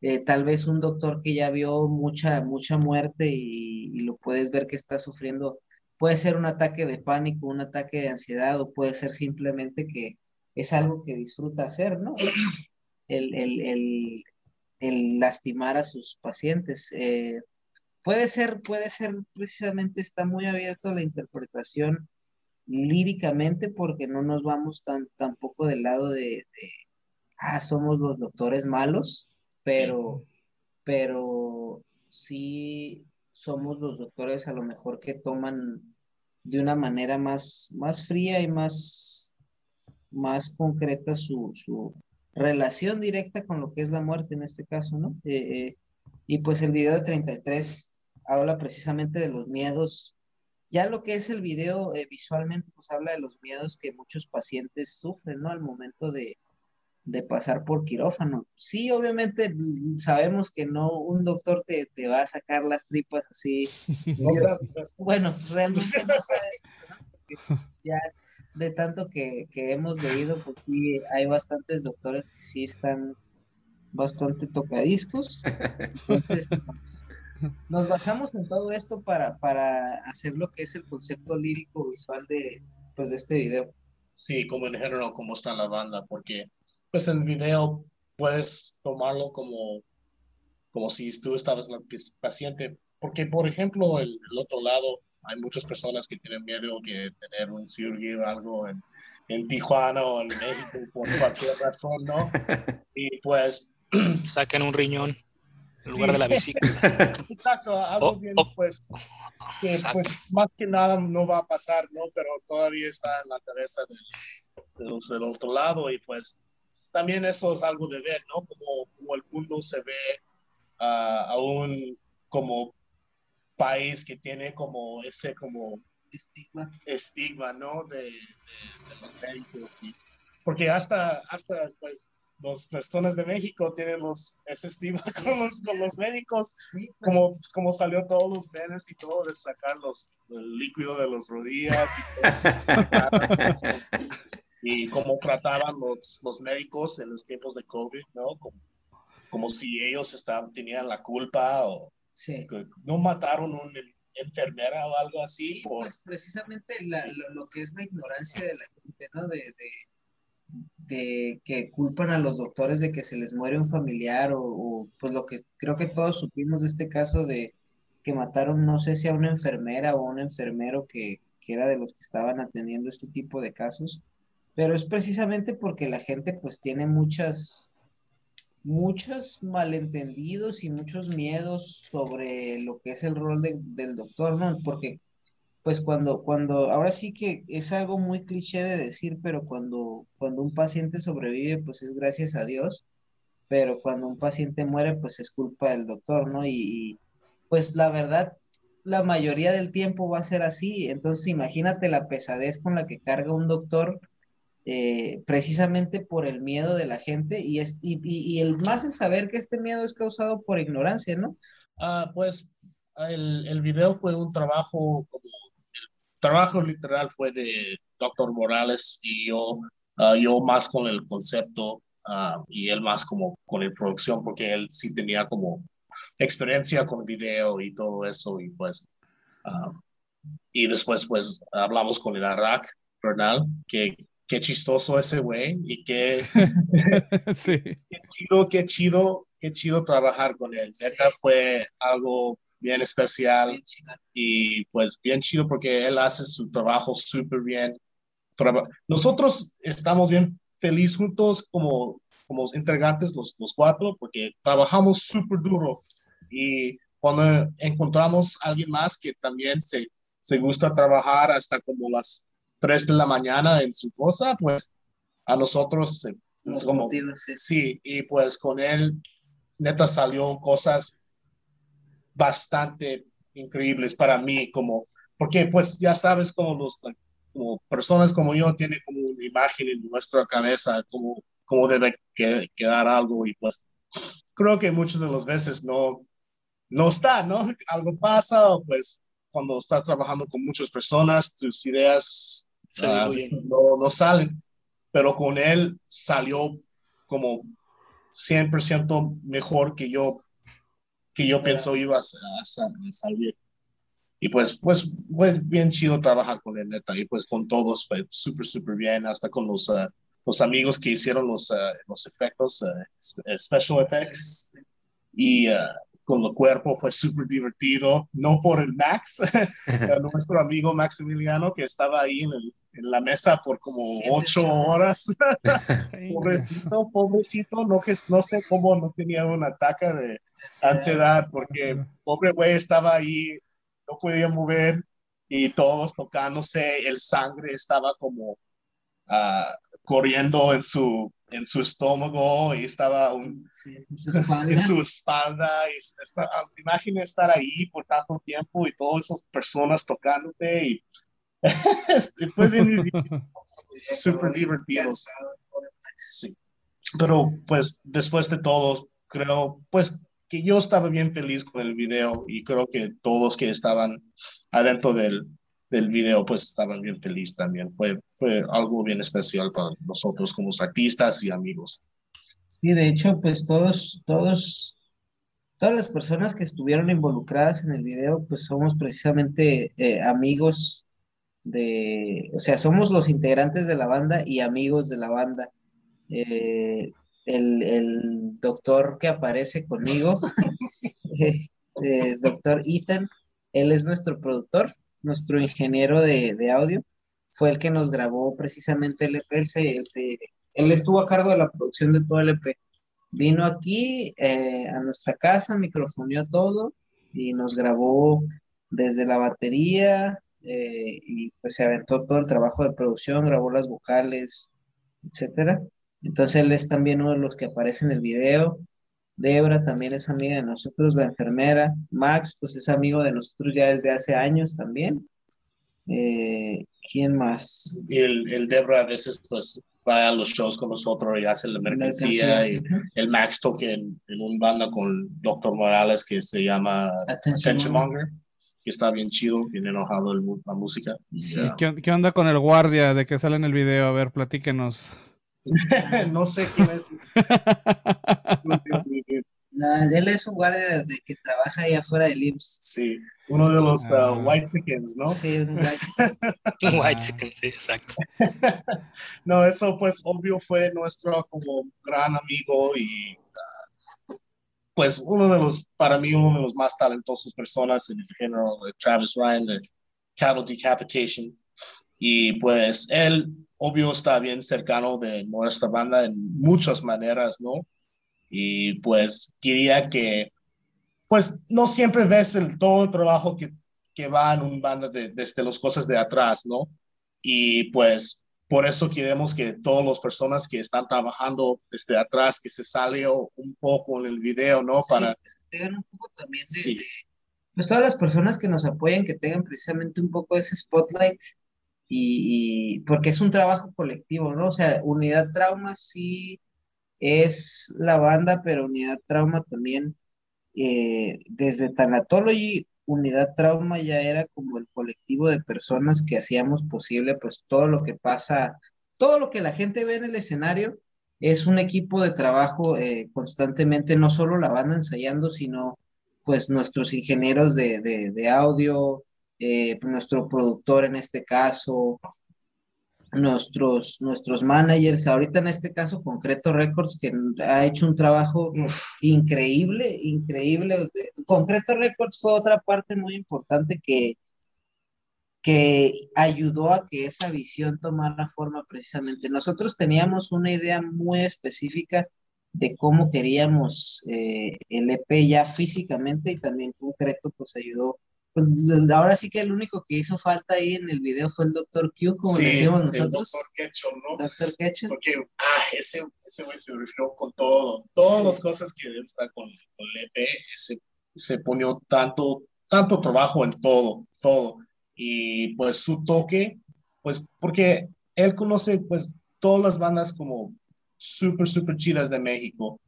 Eh, tal vez un doctor que ya vio mucha, mucha muerte y, y, lo puedes ver que está sufriendo, puede ser un ataque de pánico, un ataque de ansiedad o puede ser simplemente que es algo que disfruta hacer, ¿no? El, el, el, el lastimar a sus pacientes. Eh, puede ser, puede ser precisamente, está muy abierto a la interpretación líricamente porque no nos vamos tan tampoco del lado de, ah, somos los doctores malos, pero, sí. pero sí somos los doctores a lo mejor que toman de una manera más, más fría y más, más concreta su, su, relación directa con lo que es la muerte en este caso, ¿no? Eh, eh, y pues el video de 33 habla precisamente de los miedos. Ya lo que es el video eh, visualmente, pues habla de los miedos que muchos pacientes sufren, ¿no? Al momento de, de pasar por quirófano. Sí, obviamente sabemos que no, un doctor te, te va a sacar las tripas así. bueno, realmente no sabes eso, ¿no? ya de tanto que, hemos leído, pues sí, hay bastantes doctores que sí están bastante tocadiscos. Entonces, nos, basamos en todo esto para, para hacer lo que es el concepto lírico visual de, pues, de este video. Sí, como en general, cómo está la banda, porque pues en el video puedes tomarlo como, como si tú estabas la paciente, porque por ejemplo el otro lado hay muchas personas que tienen miedo de tener un cirugía o algo en, en Tijuana o en México por cualquier razón, ¿no? Y pues... Saquen un riñón en lugar de la bicicleta. Exacto, algo bien, pues, que pues más que nada no va a pasar, ¿no? Pero todavía está en la cabeza de, los del otro lado y pues también eso es algo de ver, ¿no? Como, como el mundo se ve uh, aún como país que tiene como ese como estigma, estigma ¿no? De, de, los médicos. Y, porque hasta, hasta, pues, los personas de México tienen los, ese estima con los, con los médicos, como, como salió todos los venes y todo de sacar los, el líquido de las rodillas y, cómo trataban los, los médicos en los tiempos de COVID, ¿no? Como, como si ellos estaban, tenían la culpa o no mataron a una enfermera o algo así. pues precisamente lo, lo, que es la ignorancia de la gente, ¿no? De, de de que culpan a los doctores de que se les muere un familiar o, pues lo que creo que todos supimos de este caso de que mataron, no sé si a una enfermera o a un enfermero que, que era de los que estaban atendiendo este tipo de casos, pero es precisamente porque la gente pues tiene muchas, muchos malentendidos y muchos miedos sobre lo que es el rol del doctor, ¿no? Porque pues cuando, cuando, ahora sí que es algo muy cliché de decir, pero cuando, cuando un paciente sobrevive, pues es gracias a Dios, pero cuando un paciente muere, pues es culpa del doctor, ¿no? Y, pues la verdad, la mayoría del tiempo va a ser así, entonces imagínate la pesadez con la que carga un doctor eh, precisamente por el miedo de la gente y, es, y, el más el saber que este miedo es causado por ignorancia, ¿no? Ah, pues el, el video fue un trabajo como trabajo literal fue de Dr. Morales y yo, ah, yo más con el concepto ah, y él más como con la producción, porque él sí tenía como experiencia con video y todo eso y pues y después pues hablamos con el Arak Bernal que qué chistoso ese güey y qué, sí. qué chido qué chido qué chido trabajar con él neta fue algo bien especial y pues bien chido porque él hace su trabajo súper bien. Nosotros estamos bien felices juntos como, como integrantes los, los cuatro porque trabajamos súper duro y cuando encontramos a alguien más que también se, se gusta trabajar hasta como las 3 de la mañana en su cosa, pues a nosotros como, sí, y pues con él neta salió cosas bastante increíbles para mí, como, porque pues ya sabes como los, como personas como yo tienen como una imagen en nuestra cabeza, como, como debe quedar algo y pues creo que muchas de las veces no, no está, ¿no? Algo pasa o pues cuando estás trabajando con muchas personas, tus ideas ah, no, no salen, pero con él salió como 100% mejor que yo que yo pensó iba a, salir. Y pues, pues, pues bien chido trabajar con él, neta. Y pues con todos fue súper, súper bien, hasta con los, uh, los amigos que hicieron los, uh, los efectos, uh, special effects. Y con el cuerpo fue súper divertido, no por el Max, nuestro amigo Maximiliano que estaba ahí en, el, en la mesa por como ocho horas. pobrecito, pobrecito, no, que, no sé cómo no tenía un ataque de, ansiedad porque pobre güey estaba ahí, no podía mover y todos tocándose, el sangre estaba como uh, corriendo en su, en su estómago y estaba un, en, su espalda. Y esta, imagina estar ahí por tanto tiempo y todas esas personas tocándote y fue bien súper divertido. Sí. Pero pues después de todo, creo, pues que yo estaba bien feliz con el video y creo que todos que estaban adentro del, del video pues estaban bien felices también. Fue, fue algo bien especial para nosotros como artistas y amigos. Sí, de hecho pues todos, todos, todas las personas que estuvieron involucradas en el video pues somos precisamente eh, amigos de, o sea, somos los integrantes de la banda y amigos de la banda. Eh, el, doctor que aparece conmigo, el eh, doctor Ethan, él es nuestro productor, nuestro ingeniero de, audio, fue el que nos grabó precisamente el EP, él, estuvo a cargo de la producción de todo el EP. Vino aquí eh, a nuestra casa, microfoneó todo y nos grabó desde la batería eh, y pues se aventó todo el trabajo de producción, grabó las vocales, etcétera. Entonces él es también uno de los que aparece en el video. Debra también es amiga de nosotros, la enfermera. Max, pues es amigo de nosotros ya desde hace años también. Eh, ¿Quién más? Y el, el Debra a veces, pues, va a los shows con nosotros y hace la mercancía. Y el Max toque en, en un banda con Dr. Morales que se llama Attention, Monger. Que está bien chido, bien enojado el, la música. ¿Qué, ¿Qué, onda con el guardia de que sale en el video? A ver, platíquenos. no sé quién es. él es un guardia de, que trabaja ahí afuera del IMSS. Sí, uno de los uh, White Chickens, ¿no? Sí, un White Un White Chicken, sí, exacto. no, eso pues obvio fue nuestro como gran amigo y uh, pues uno de los, para mí, uno de los más talentosos personas en el género de Travis Ryan, de Cattle Decapitation. Y pues él, obvio, está bien cercano de nuestra banda en muchas maneras, ¿no? Y pues quería que, pues no siempre ves el, todo el trabajo que, que va en un banda de, desde las cosas de atrás, ¿no? Y pues por eso queremos que todas las personas que están trabajando desde atrás, que se salió un poco en el video, ¿no? Para... Que tengan un poco también de, sí. pues todas las personas que nos apoyan, que tengan precisamente un poco ese spotlight y, y, porque es un trabajo colectivo, ¿no? O sea, Unidad Trauma sí es la banda, pero Unidad Trauma también, eh, desde Tanatology, Unidad Trauma ya era como el colectivo de personas que hacíamos posible, pues todo lo que pasa, todo lo que la gente ve en el escenario, es un equipo de trabajo eh, constantemente, no solo la banda ensayando, sino pues nuestros ingenieros de, de, audio, eh, nuestro productor en este caso, nuestros, nuestros managers, ahorita en este caso Concreto Records, que ha hecho un trabajo increíble, increíble. Concreto Records fue otra parte muy importante que, que ayudó a que esa visión tomara forma precisamente. Nosotros teníamos una idea muy específica de cómo queríamos eh, el EP ya físicamente y también Concreto pues ayudó pues ahora sí que el único que hizo falta ahí en el video fue el Dr. Q, como sí, decíamos nosotros. Dr. Ketchum, ¿no? Dr. Porque, ah, ese, ese güey se refirió con todo, todas sí. las cosas que está con, con el EP, se, se ponió tanto, tanto trabajo en todo, todo. Y pues su toque, pues porque él conoce pues todas las bandas como súper, súper chidas de México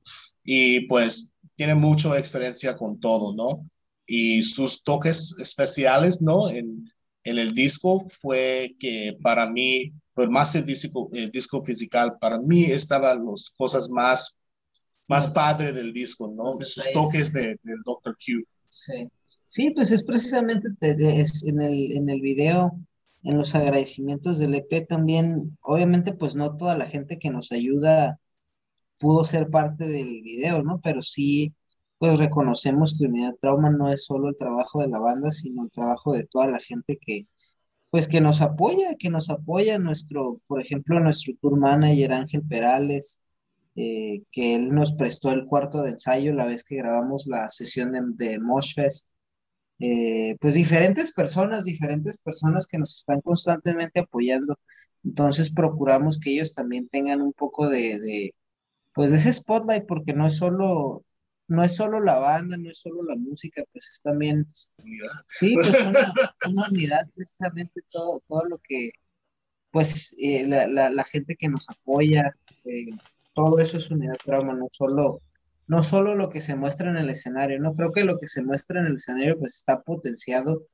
y pues tiene mucha experiencia con todo, ¿no? Y sus toques especiales, ¿no? En, en el disco fue que para mí, por más el disco, el disco físico, para mí estaban las cosas más, más padre del disco, ¿no? Sus toques de, del Dr. Q. Sí. sí, pues es precisamente es en, el, en el video, en los agradecimientos del EP también, obviamente pues no toda la gente que nos ayuda pudo ser parte del video, ¿no? Pero sí pues reconocemos que Unidad Trauma no es solo el trabajo de la banda, sino el trabajo de toda la gente que, pues que nos apoya, que nos apoya nuestro, por ejemplo, nuestro tour manager Ángel Perales, eh, que él nos prestó el cuarto de ensayo la vez que grabamos la sesión de, de Moshfest. Eh, pues diferentes personas, diferentes personas que nos están constantemente apoyando. Entonces procuramos que ellos también tengan un poco de, de pues de ese spotlight, porque no es solo, no es solo la banda, no es solo la música, pues es también, sí, pues una, una unidad, precisamente todo, todo lo que, pues eh, la, la, la, gente que nos apoya, eh, todo eso es unidad trauma, no solo, no solo lo que se muestra en el escenario, no creo que lo que se muestra en el escenario pues está potenciado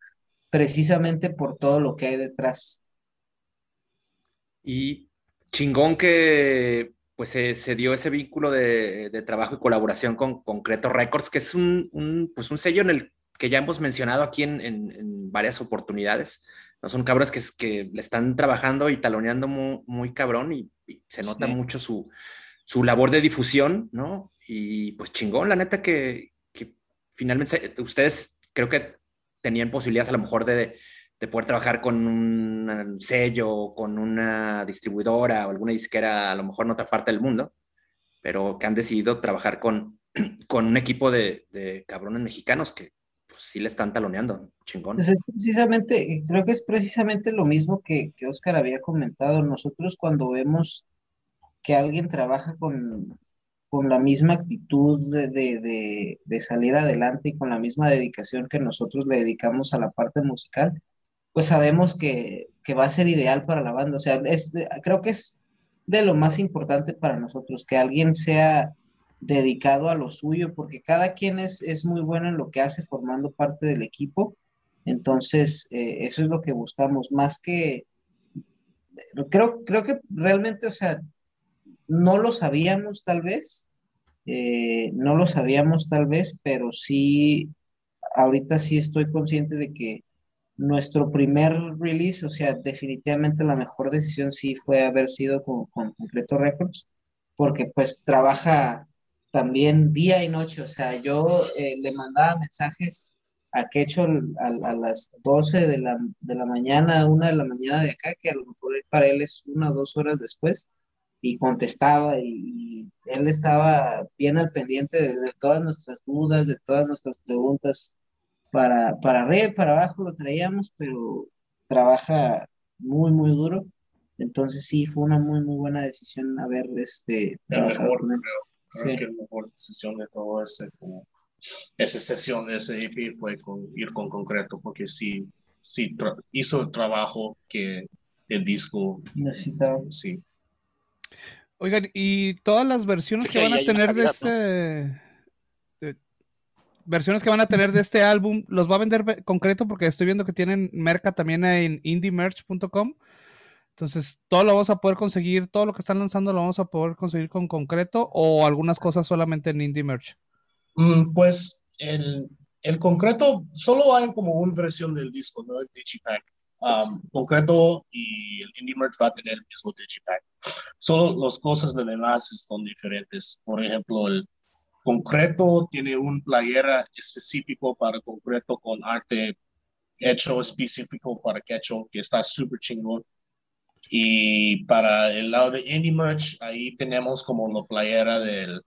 precisamente por todo lo que hay detrás. Y chingón que pues se, se, dio ese vínculo de, de, trabajo y colaboración con Concreto Records, que es un, un, pues un sello en el que ya hemos mencionado aquí en, en, en varias oportunidades. ¿no? Son cabros que, que, le están trabajando y taloneando muy, muy cabrón y, y, se nota sí. mucho su, su, labor de difusión, ¿no? Y pues chingón, la neta que, que finalmente ustedes creo que tenían posibilidades a lo mejor de, de poder trabajar con un sello, con una distribuidora o alguna disquera, a lo mejor en otra parte del mundo, pero que han decidido trabajar con, con un equipo de, de cabrones mexicanos que pues, sí le están taloneando, chingón. Pues es precisamente, creo que es precisamente lo mismo que, que Oscar había comentado. Nosotros cuando vemos que alguien trabaja con, con la misma actitud de, de, de, salir adelante y con la misma dedicación que nosotros le dedicamos a la parte musical, pues sabemos que, que, va a ser ideal para la banda. O sea, es, creo que es de lo más importante para nosotros, que alguien sea dedicado a lo suyo, porque cada quien es, es muy bueno en lo que hace formando parte del equipo. Entonces, eh, eso es lo que buscamos, más que, creo, creo que realmente, o sea, no lo sabíamos tal vez, eh, no lo sabíamos tal vez, pero sí, ahorita sí estoy consciente de que nuestro primer release, o sea, definitivamente la mejor decisión sí fue haber sido con, con Concreto Records, porque pues trabaja también día y noche, o sea, yo eh, le mandaba mensajes a Quecho a, a, las 12 de la, de la mañana, una de la mañana de acá, que a lo mejor para él es una o dos horas después, y contestaba y, él estaba bien al pendiente de, todas nuestras dudas, de todas nuestras preguntas. Para, para arriba y para abajo lo traíamos, pero trabaja muy, muy duro. Entonces sí, fue una muy, muy buena decisión haber este, trabajado mejor, Creo, creo que la mejor decisión de todo ese, como, esa sesión de ese EP fue con, ir con concreto, porque sí, sí hizo el trabajo que el disco necesitaba. Sí. Oigan, y todas las versiones que van a tener de este. Versiones que van a tener de este álbum, ¿los va a vender concreto? Porque estoy viendo que tienen merca también en indiemerch.com. Entonces, todo lo vamos a poder conseguir, todo lo que están lanzando lo vamos a poder conseguir con concreto o algunas cosas solamente en Indie Merch. Mm, pues el, el, concreto solo hay como una versión del disco, ¿no? El Digipack. Um, concreto y el Indie Merch va a tener el mismo Digipack. Solo las cosas del enlace son diferentes. Por ejemplo, el concreto tiene un playera específico para concreto con arte hecho específico para quecho que está súper chingón. Y para el lado de Indie Merch, ahí tenemos como la playera del,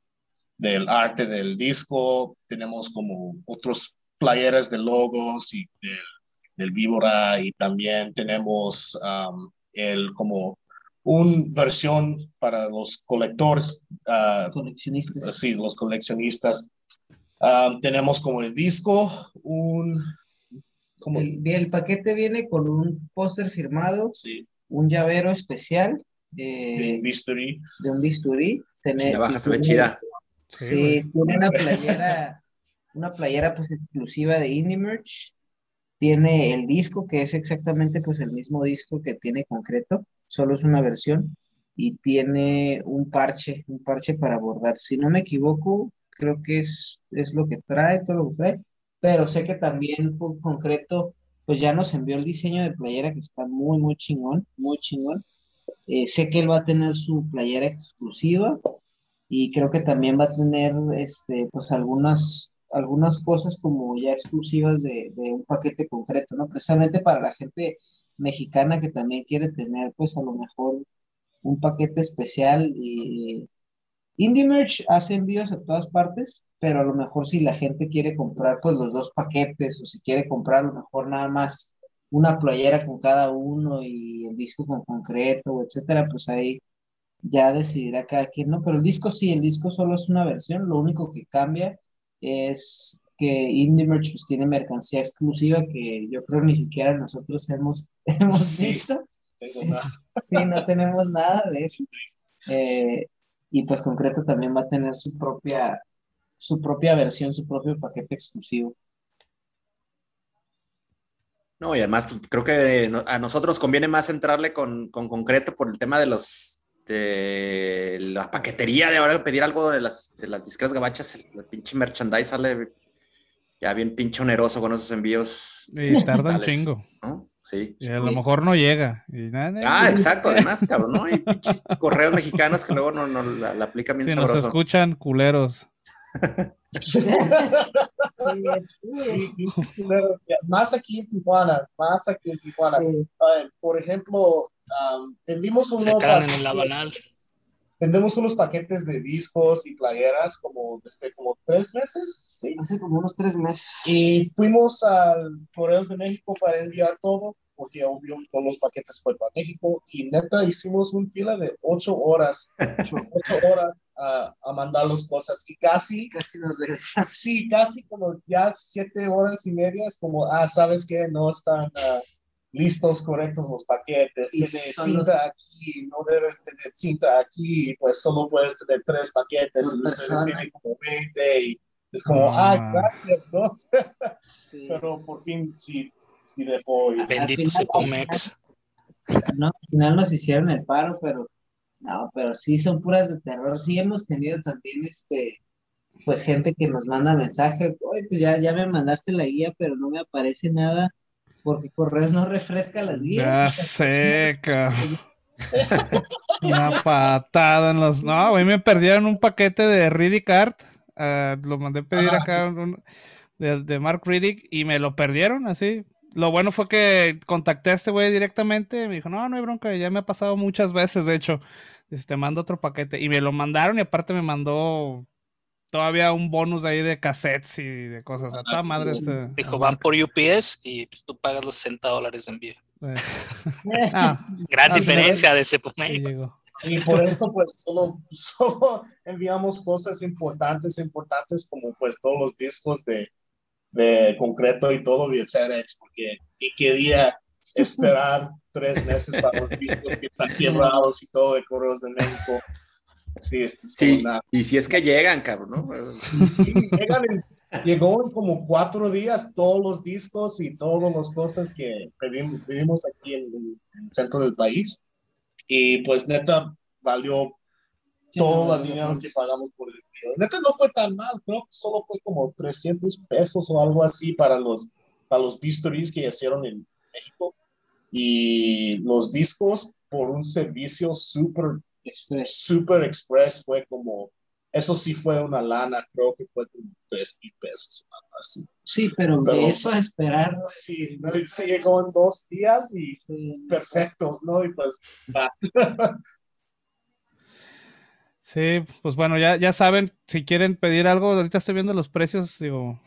del arte del disco, tenemos como otros playeras de logos y del víbora y también tenemos um, el como una versión para los colectores. Uh, coleccionistas. Sí, los coleccionistas. Um, tenemos como el disco, un... Como... El, el paquete viene con un póster firmado, sí. un llavero especial. Eh, de un bisturí. De un bisturí. Tener, la baja se ve chida. Sí, tiene una playera, una playera pues exclusiva de Indie Merch tiene el disco, que es exactamente pues el mismo disco que tiene concreto, solo es una versión, y tiene un parche, un parche para bordar. Si no me equivoco, creo que es, es lo que trae, todo lo que trae, pero sé que también con concreto, pues ya nos envió el diseño de playera que está muy, muy chingón, muy chingón. Eh, sé que él va a tener su playera exclusiva y creo que también va a tener, este, pues algunas algunas cosas como ya exclusivas de, un paquete concreto, ¿no? Precisamente para la gente mexicana que también quiere tener, pues a lo mejor un paquete especial. Y Indie Merch hace envíos a todas partes, pero a lo mejor si la gente quiere comprar pues los dos paquetes o si quiere comprar a lo mejor nada más una playera con cada uno y el disco con concreto, etcétera, pues ahí ya decidirá cada quien, ¿no? Pero el disco sí, el disco solo es una versión, lo único que cambia es que Indie Merch pues, tiene mercancía exclusiva que yo creo ni siquiera nosotros hemos, hemos visto. sí, no tenemos nada de eso. Eh, y pues concreto también va a tener su propia, su propia versión, su propio paquete exclusivo. No, y además pues, creo que a nosotros conviene más entrarle con, con concreto por el tema de los este, la paquetería de ahora pedir algo de las, de las discretas gabachas, el, pinche merchandise sale ya bien pinche oneroso con esos envíos. Y tarda un chingo. Sí. Y a lo mejor no llega. ah, exacto, además, cabrón, ¿no? Hay pinches correos mexicanos que luego no, no la, la, aplican bien Si nos escuchan, culeros. más aquí en Tijuana, más aquí en Tijuana. por ejemplo, vendimos un Vendemos unos paquetes de discos y playeras como desde como tres meses. Sí, hace como unos tres meses. Y fuimos al Correos de México para enviar todo, porque obvio con los paquetes fue para México. Y neta hicimos un fila de ocho horas, ocho, horas a, a, mandar las cosas. Y casi, casi nos Sí, casi como ya siete horas y media. Es como, ah, ¿sabes qué? No están... Uh, listos, correctos los paquetes, tiene solo- cinta aquí, no debes tener cinta aquí, pues solo puedes tener tres paquetes, y ustedes persona. tienen como 20, y es como, Ah. ay, gracias, ¿no? Sí. Pero por fin sí, sí dejó. y- Bendito final- Cepomex. No, al final nos hicieron el paro, pero no, pero sí son puras de terror. Sí hemos tenido también este, pues gente que nos manda mensaje, oye, pues ya, ya me mandaste la guía, pero no me aparece nada porque Correos no refresca las guías. Ya sea, cabrón. Una patada en los. No, güey, me perdieron un paquete de Riddick Art. ah, lo mandé pedir Ajá. acá un- de, de Mark Riddick y me lo perdieron así. Lo bueno fue que contacté a este güey directamente. Me dijo, no, no hay bronca, ya me ha pasado muchas veces, de hecho. Dice, te mando otro paquete. Y me lo mandaron y aparte me mandó todavía un bonus ahí de cassettes y de cosas. A toda madre este. Dijo, van por UPS y pues, tú pagas los 60 dólares de envío. eh, ah, Gran Ah, diferencia de y Cepomex. llegó. Y por eso, pues, solo, solo enviamos cosas importantes, importantes, como pues todos los discos de, de concreto y todo vía FedEx, porque y quería esperar tres meses para los discos que están quebrados y todo de Correos de México. Sí, es Sí, una- y si es que llegan, cabrón, ¿no? Sí, llegan en- llegó en como cuatro días todos los discos y todas las cosas que pedimos, pedimos aquí en, en el centro del país. Y pues neta, valió todo no, el no, dinero no. que pagamos por el envío. Neta no fue tan mal, creo que solo fue como 300 pesos o algo así para los, para los bisturíes que hicieron en México. Y los discos por un servicio súper Express. Super Express fue como, eso sí fue una lana, creo que fue como 3 mil pesos. algo así. Sí, pero, Pero- de eso a esperar. Sí, se llegó en dos días y eh, perfectos, ¿no? Y pues, va. Sí, pues bueno, ya, ya saben, si quieren pedir algo, ahorita estoy viendo los precios, digo,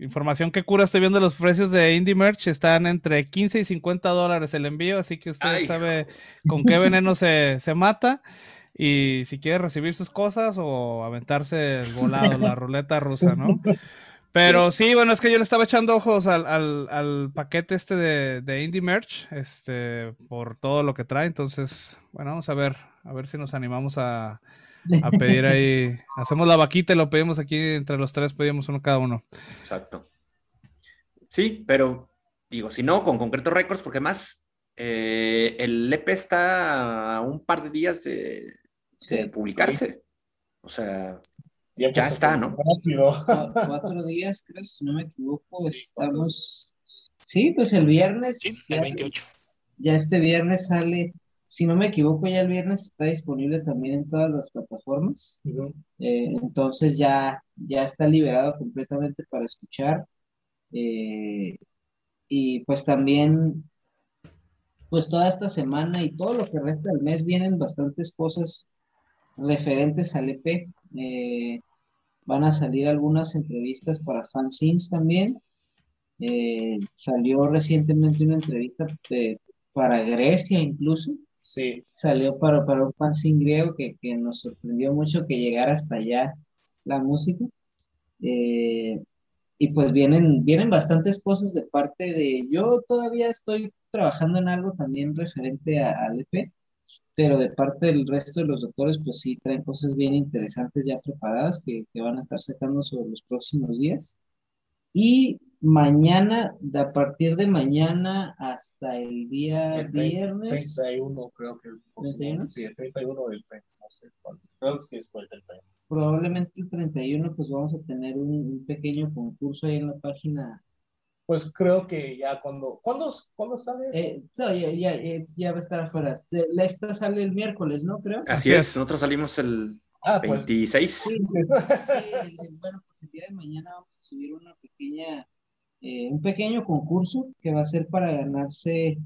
información que cura, estoy viendo los precios de Indie Merch, están entre 15 y 50 dólares el envío, así que usted Ay, sabe con qué veneno se, se mata. Y si quiere recibir sus cosas o aventarse el volado, la ruleta rusa, ¿no? Pero sí, bueno, es que yo le estaba echando ojos al, al, al paquete este de, de Indie Merch, este, por todo lo que trae. Entonces, bueno, vamos a ver, a ver si nos animamos a, a pedir ahí. Hacemos la vaquita y lo pedimos aquí entre los tres, pedimos uno cada uno. Exacto. Sí, pero digo, si no, con Concreto Records, porque más eh, el EP está a un par de días de, de sí, publicarse. O sea, Ya está, ¿no? cuatro días, creo, si no me equivoco, Sí, cuatro. estamos. Sí, pues el viernes. Sí, ya- el 28. Ya este viernes sale, si no me equivoco, ya el viernes está disponible también en todas las plataformas. Eh, entonces ya, ya está liberado completamente para escuchar. Eh, y pues también, pues toda esta semana y todo lo que resta del mes vienen bastantes cosas referentes al EP. Eh, van a salir algunas entrevistas para fanzines también. Salió recientemente una entrevista para Grecia incluso Sí, salió para, para un fanzine griego que, que nos sorprendió mucho que llegara hasta allá la música. Eh, y pues vienen, vienen bastantes cosas de parte de... Yo todavía estoy trabajando en algo también referente a- al EP, pero de parte del resto de los doctores, pues sí, traen cosas bien interesantes ya preparadas que, que van a estar sacando sobre los próximos días. Y mañana, de a partir de mañana hasta el día El tre- viernes. 31 creo que el próximo- 31? Sí, el 31 del 30, no sé cuánto. Creo que fue el 31. Probablemente el 31 pues vamos a tener un, un pequeño concurso ahí en la página. Pues creo que ya cuando, ¿cuándo, ¿cuándo sale eso? Eh, no, ya, ya, ya va a estar afuera. Esta sale el miércoles, ¿no? Creo. así Así es. es. Nosotros salimos el ah, pues 26. Sí, el- el- bueno, pues el día de mañana vamos a subir una pequeña, eh, un pequeño concurso que va a ser para ganarse,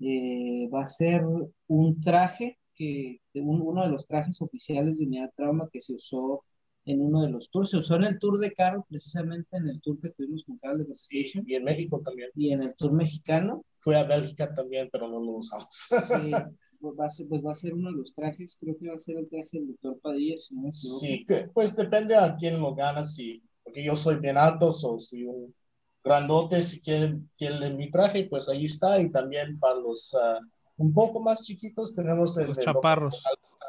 eh, va a ser un traje que, un- uno de los trajes oficiales de Unidad Trauma que se usó en uno de los tours. Se usó en el tour de Carol, precisamente en el tour que tuvimos con Carol de sí, Station y en México también. y en el tour mexicano. Fue a Bélgica también, pero no lo usamos. Sí, pues va a ser, pues va a ser uno de los trajes, creo que va a ser el traje del doctor Padilla, si no me equivoco. Sí, que- pues depende a quién lo gana, sí, porque yo soy bien alto, so, si un grandotes, si quieren, quieren mi traje, pues ahí está. Y también para los uh, un poco más chiquitos tenemos el... Los chaparros.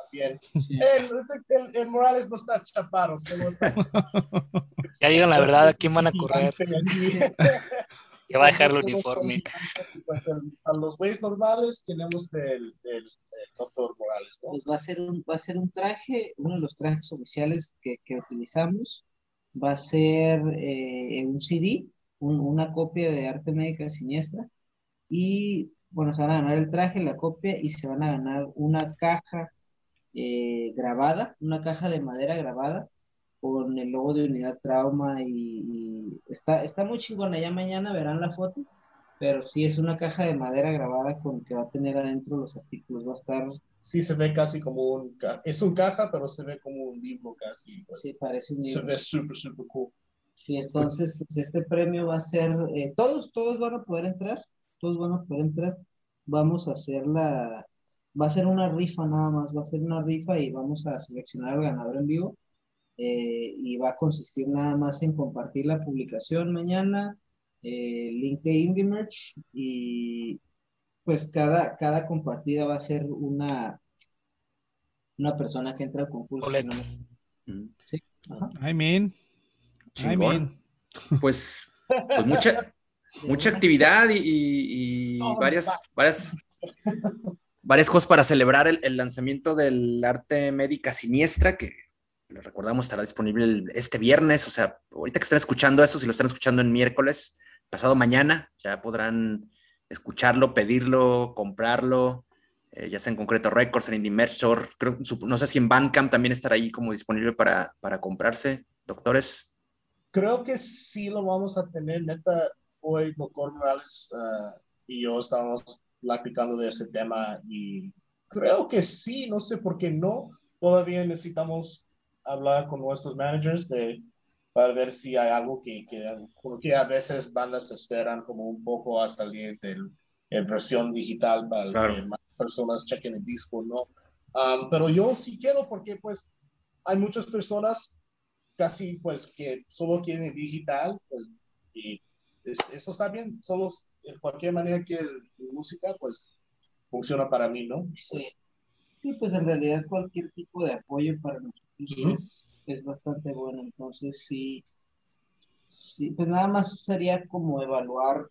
También. El, el, el, Morales no está chaparro, solo está... ya digan la verdad, ¿a quién van a correr? que va a dejar el uniforme. Pues, a los güeyes normales tenemos del, del, doctor Morales. ¿no? Pues va a, ser un, va a ser un traje, uno de los trajes oficiales que, que utilizamos. Va a ser eh, un CD, un, una copia de Arte Médica Siniestra. Y bueno, se van a ganar el traje, la copia y se van a ganar una caja eh, grabada, una caja de madera grabada con el logo de Unidad Trauma y, está, está muy chingona. Ya mañana verán la foto, pero sí es una caja de madera grabada con que va a tener adentro los artículos. Va a estar. Sí, se ve casi como un. Es un caja, pero se ve como un libro casi. Pues. Sí, parece un libro. Se ve súper, súper cool. Sí, entonces, pues este premio va a ser. Eh, todos, todos van a poder entrar. Todos van a poder entrar. Vamos a hacer la. Va a ser una rifa nada más. Va a ser una rifa y vamos a seleccionar al ganador en vivo eh, y va a consistir nada más en compartir la publicación mañana, eh, link de Indie Merch y pues cada, cada compartida va a ser una, una persona que entra al concurso. Mm. Sí. I mean. Mean. Pues, pues mucha, mucha actividad y, varias, varias, varias cosas para celebrar el, el lanzamiento del arte médica siniestra que les recordamos, estará disponible este viernes, o sea, ahorita que están escuchando esto, si lo están escuchando en miércoles, pasado mañana, ya podrán escucharlo, pedirlo, comprarlo, eh, ya sea en concreto Records, en Indie Merch creo, no sé si en Bandcamp también estará ahí como disponible para, para comprarse, doctores. Creo que sí lo vamos a tener, neta, hoy doctor Morales ah, y yo estábamos platicando de ese tema y creo que sí, no sé por qué no, todavía necesitamos hablar con nuestros managers de, para ver si hay algo que, que, porque a veces bandas esperan como un poco hasta salir de en versión digital para que más personas chequen el disco, ¿no? Um, pero yo sí quiero porque pues hay muchas personas casi pues que solo quieren digital, pues y eso está bien, solo de cualquier manera que el, música pues funciona para mí, ¿no? Sí. sí, pues en realidad cualquier tipo de apoyo para nosotros es, bastante bueno. Entonces, sí, sí, pues nada más sería como evaluar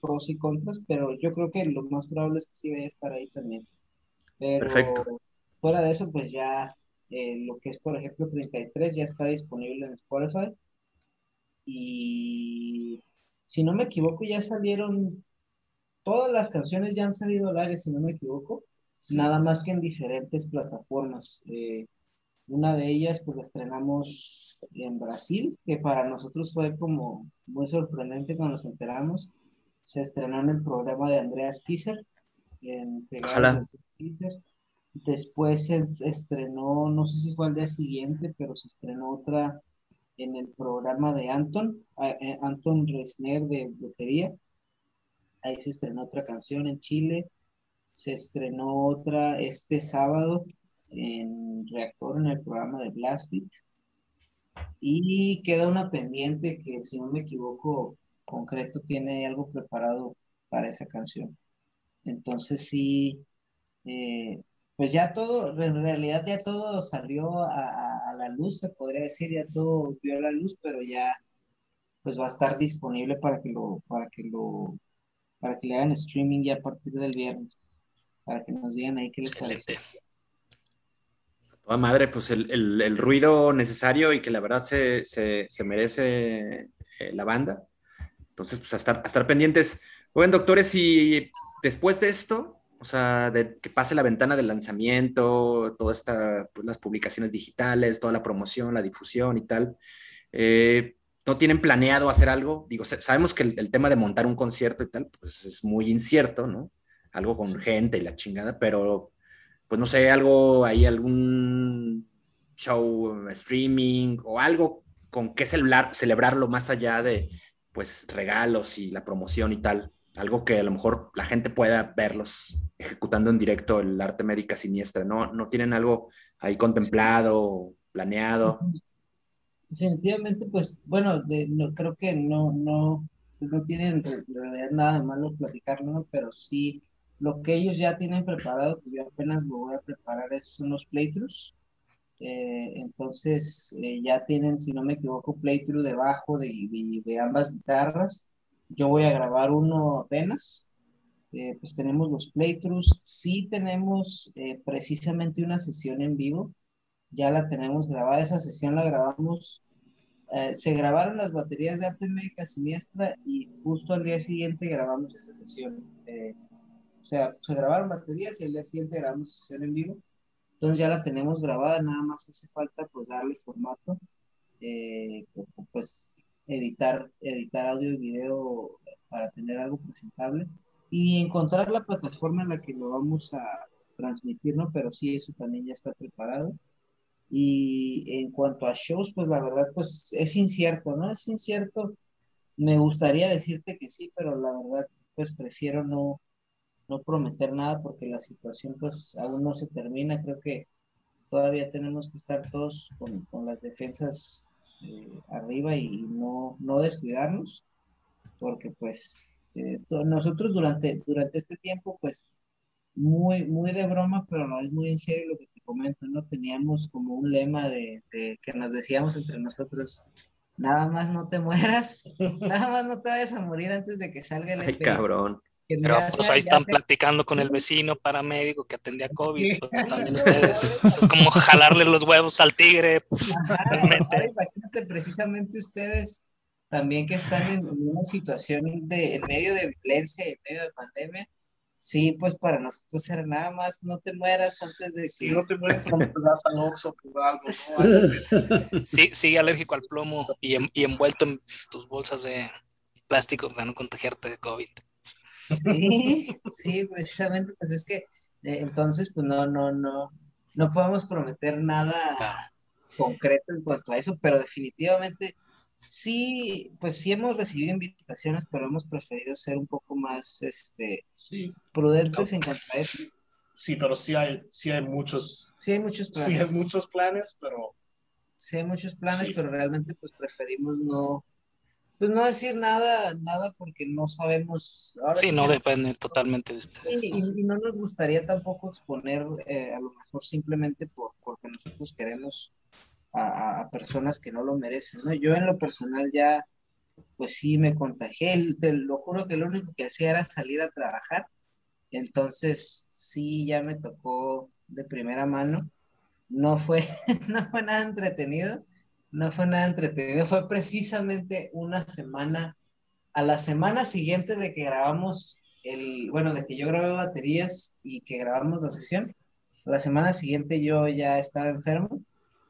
pros y contras, pero yo creo que lo más probable es que sí vaya a estar ahí también. Pero Perfecto. fuera de eso, pues ya eh, lo que es, por ejemplo, 33 ya está disponible en Spotify. Y si no me equivoco, ya salieron, todas las canciones ya han salido al aire, si no me equivoco, nada más que en diferentes plataformas. Eh, una de ellas, pues la estrenamos en Brasil, que para nosotros fue como muy sorprendente cuando nos enteramos. Se estrenó en el programa de Andreas Kisser, en Después se estrenó, no sé si fue al día siguiente, pero se estrenó otra en el programa de Anton, eh, Anton Resner de Brujería. Ahí se estrenó otra canción en Chile. Se estrenó otra este sábado en Reactor en el programa de Blastbeat. Y queda una pendiente que, si no me equivoco, concreto tiene algo preparado para esa canción. Entonces sí, eh, pues ya todo, en realidad ya todo salió a, a, la luz, se podría decir, ya todo vio la luz, pero ya pues va a estar disponible para que lo, para que lo, para que le hagan streaming ya a partir del viernes, para que nos digan ahí qué les parece madre, pues el, ruido necesario y que la verdad se, merece eh, la banda. Entonces, pues a estar, a estar pendientes. Bueno, doctores, y después de esto, o sea, de que pase la ventana del lanzamiento, todas esta, pues, las publicaciones digitales, toda la promoción, la difusión y tal, eh, ¿no tienen planeado hacer algo? Digo, sabemos que el, tema de montar un concierto y tal, pues es muy incierto, ¿no? Algo con gente y la chingada, pero pues no sé, algo ahí, algún show, streaming o algo con qué celebrar, celebrarlo más allá de pues regalos y la promoción y tal. Algo que a lo mejor la gente pueda verlos ejecutando en directo el arte médica siniestra. ¿No, no tienen algo ahí contemplado, planeado? Definitivamente, pues bueno, no, creo que no, no, no tienen en realidad nada de malo platicarlo, ¿no? pero sí, lo que ellos ya tienen preparado, que yo apenas lo voy a preparar, es unos playthroughs. Eh, entonces, eh, ya tienen, si no me equivoco, playthrough debajo de, de, de ambas guitarras. Yo voy a grabar uno apenas. Eh, pues tenemos los playthroughs. Sí tenemos precisamente una sesión en vivo. Ya la tenemos grabada. Esa sesión la grabamos eh, se grabaron las baterías de arte médica siniestra y justo al día siguiente grabamos esa sesión. Eh, o sea, se grabaron baterías y al día siguiente grabamos sesión en vivo. Entonces ya la tenemos grabada, nada más hace falta pues darle formato, eh, pues editar, editar audio y video para tener algo presentable y encontrar la plataforma en la que lo vamos a transmitir, ¿no? Pero sí, eso también ya está preparado. Y en cuanto a shows, pues la verdad, pues es incierto, ¿no? Es incierto. Me gustaría decirte que sí, pero la verdad, pues prefiero no, no prometer nada porque la situación pues aún no se termina. Creo que todavía tenemos que estar todos con, con las defensas eh, arriba y no, no descuidarnos, porque pues eh, nosotros durante, durante este tiempo pues muy, muy de broma, pero no es muy en serio lo que te comento, ¿no? Teníamos como un lema de, que nos decíamos entre nosotros, nada más no te mueras, nada más no te vayas a morir antes de que salga el Ay, cabrón. Pero pues ahí están platicando con el vecino paramédico que atendía COVID, pues, también ustedes. es como jalarle los huevos al tigre. Pues, imagínate precisamente ustedes también que están en, una situación de en medio de violencia, en medio de pandemia, Sí, pues para nosotros era nada más, no te mueras antes de... Si no te mueres cuando te vas al Oxxo por algo, ¿no? Sí, sigue alérgico al plomo y, y, envuelto en tus bolsas de plástico para no contagiarte de COVID. Sí, sí, precisamente, pues es que eh, entonces, pues no, no, no, no podemos prometer nada concreto en cuanto a eso, pero definitivamente Sí, pues sí hemos recibido invitaciones, pero hemos preferido ser un poco más este, sí. prudentes en cuanto a eso. Sí, pero sí hay, sí hay muchos. Sí hay muchos planes. Sí hay muchos planes, pero. Sí hay muchos planes, sí. pero realmente pues preferimos no, pues no decir nada, nada porque no sabemos. Ahora sí, no depende totalmente de ustedes. Sí, ¿no? Y, y, no nos gustaría tampoco exponer, eh, a lo mejor simplemente por, porque nosotros queremos a, a, personas que no lo merecen, ¿no? Yo en lo personal ya, pues sí, me contagié, te lo juro que lo único que hacía era salir a trabajar, entonces sí, ya me tocó de primera mano, no fue, no fue nada entretenido, no fue nada entretenido, fue precisamente una semana, a la semana siguiente de que grabamos el, bueno, de que yo grabé baterías y que grabamos la sesión, la semana siguiente yo ya estaba enfermo,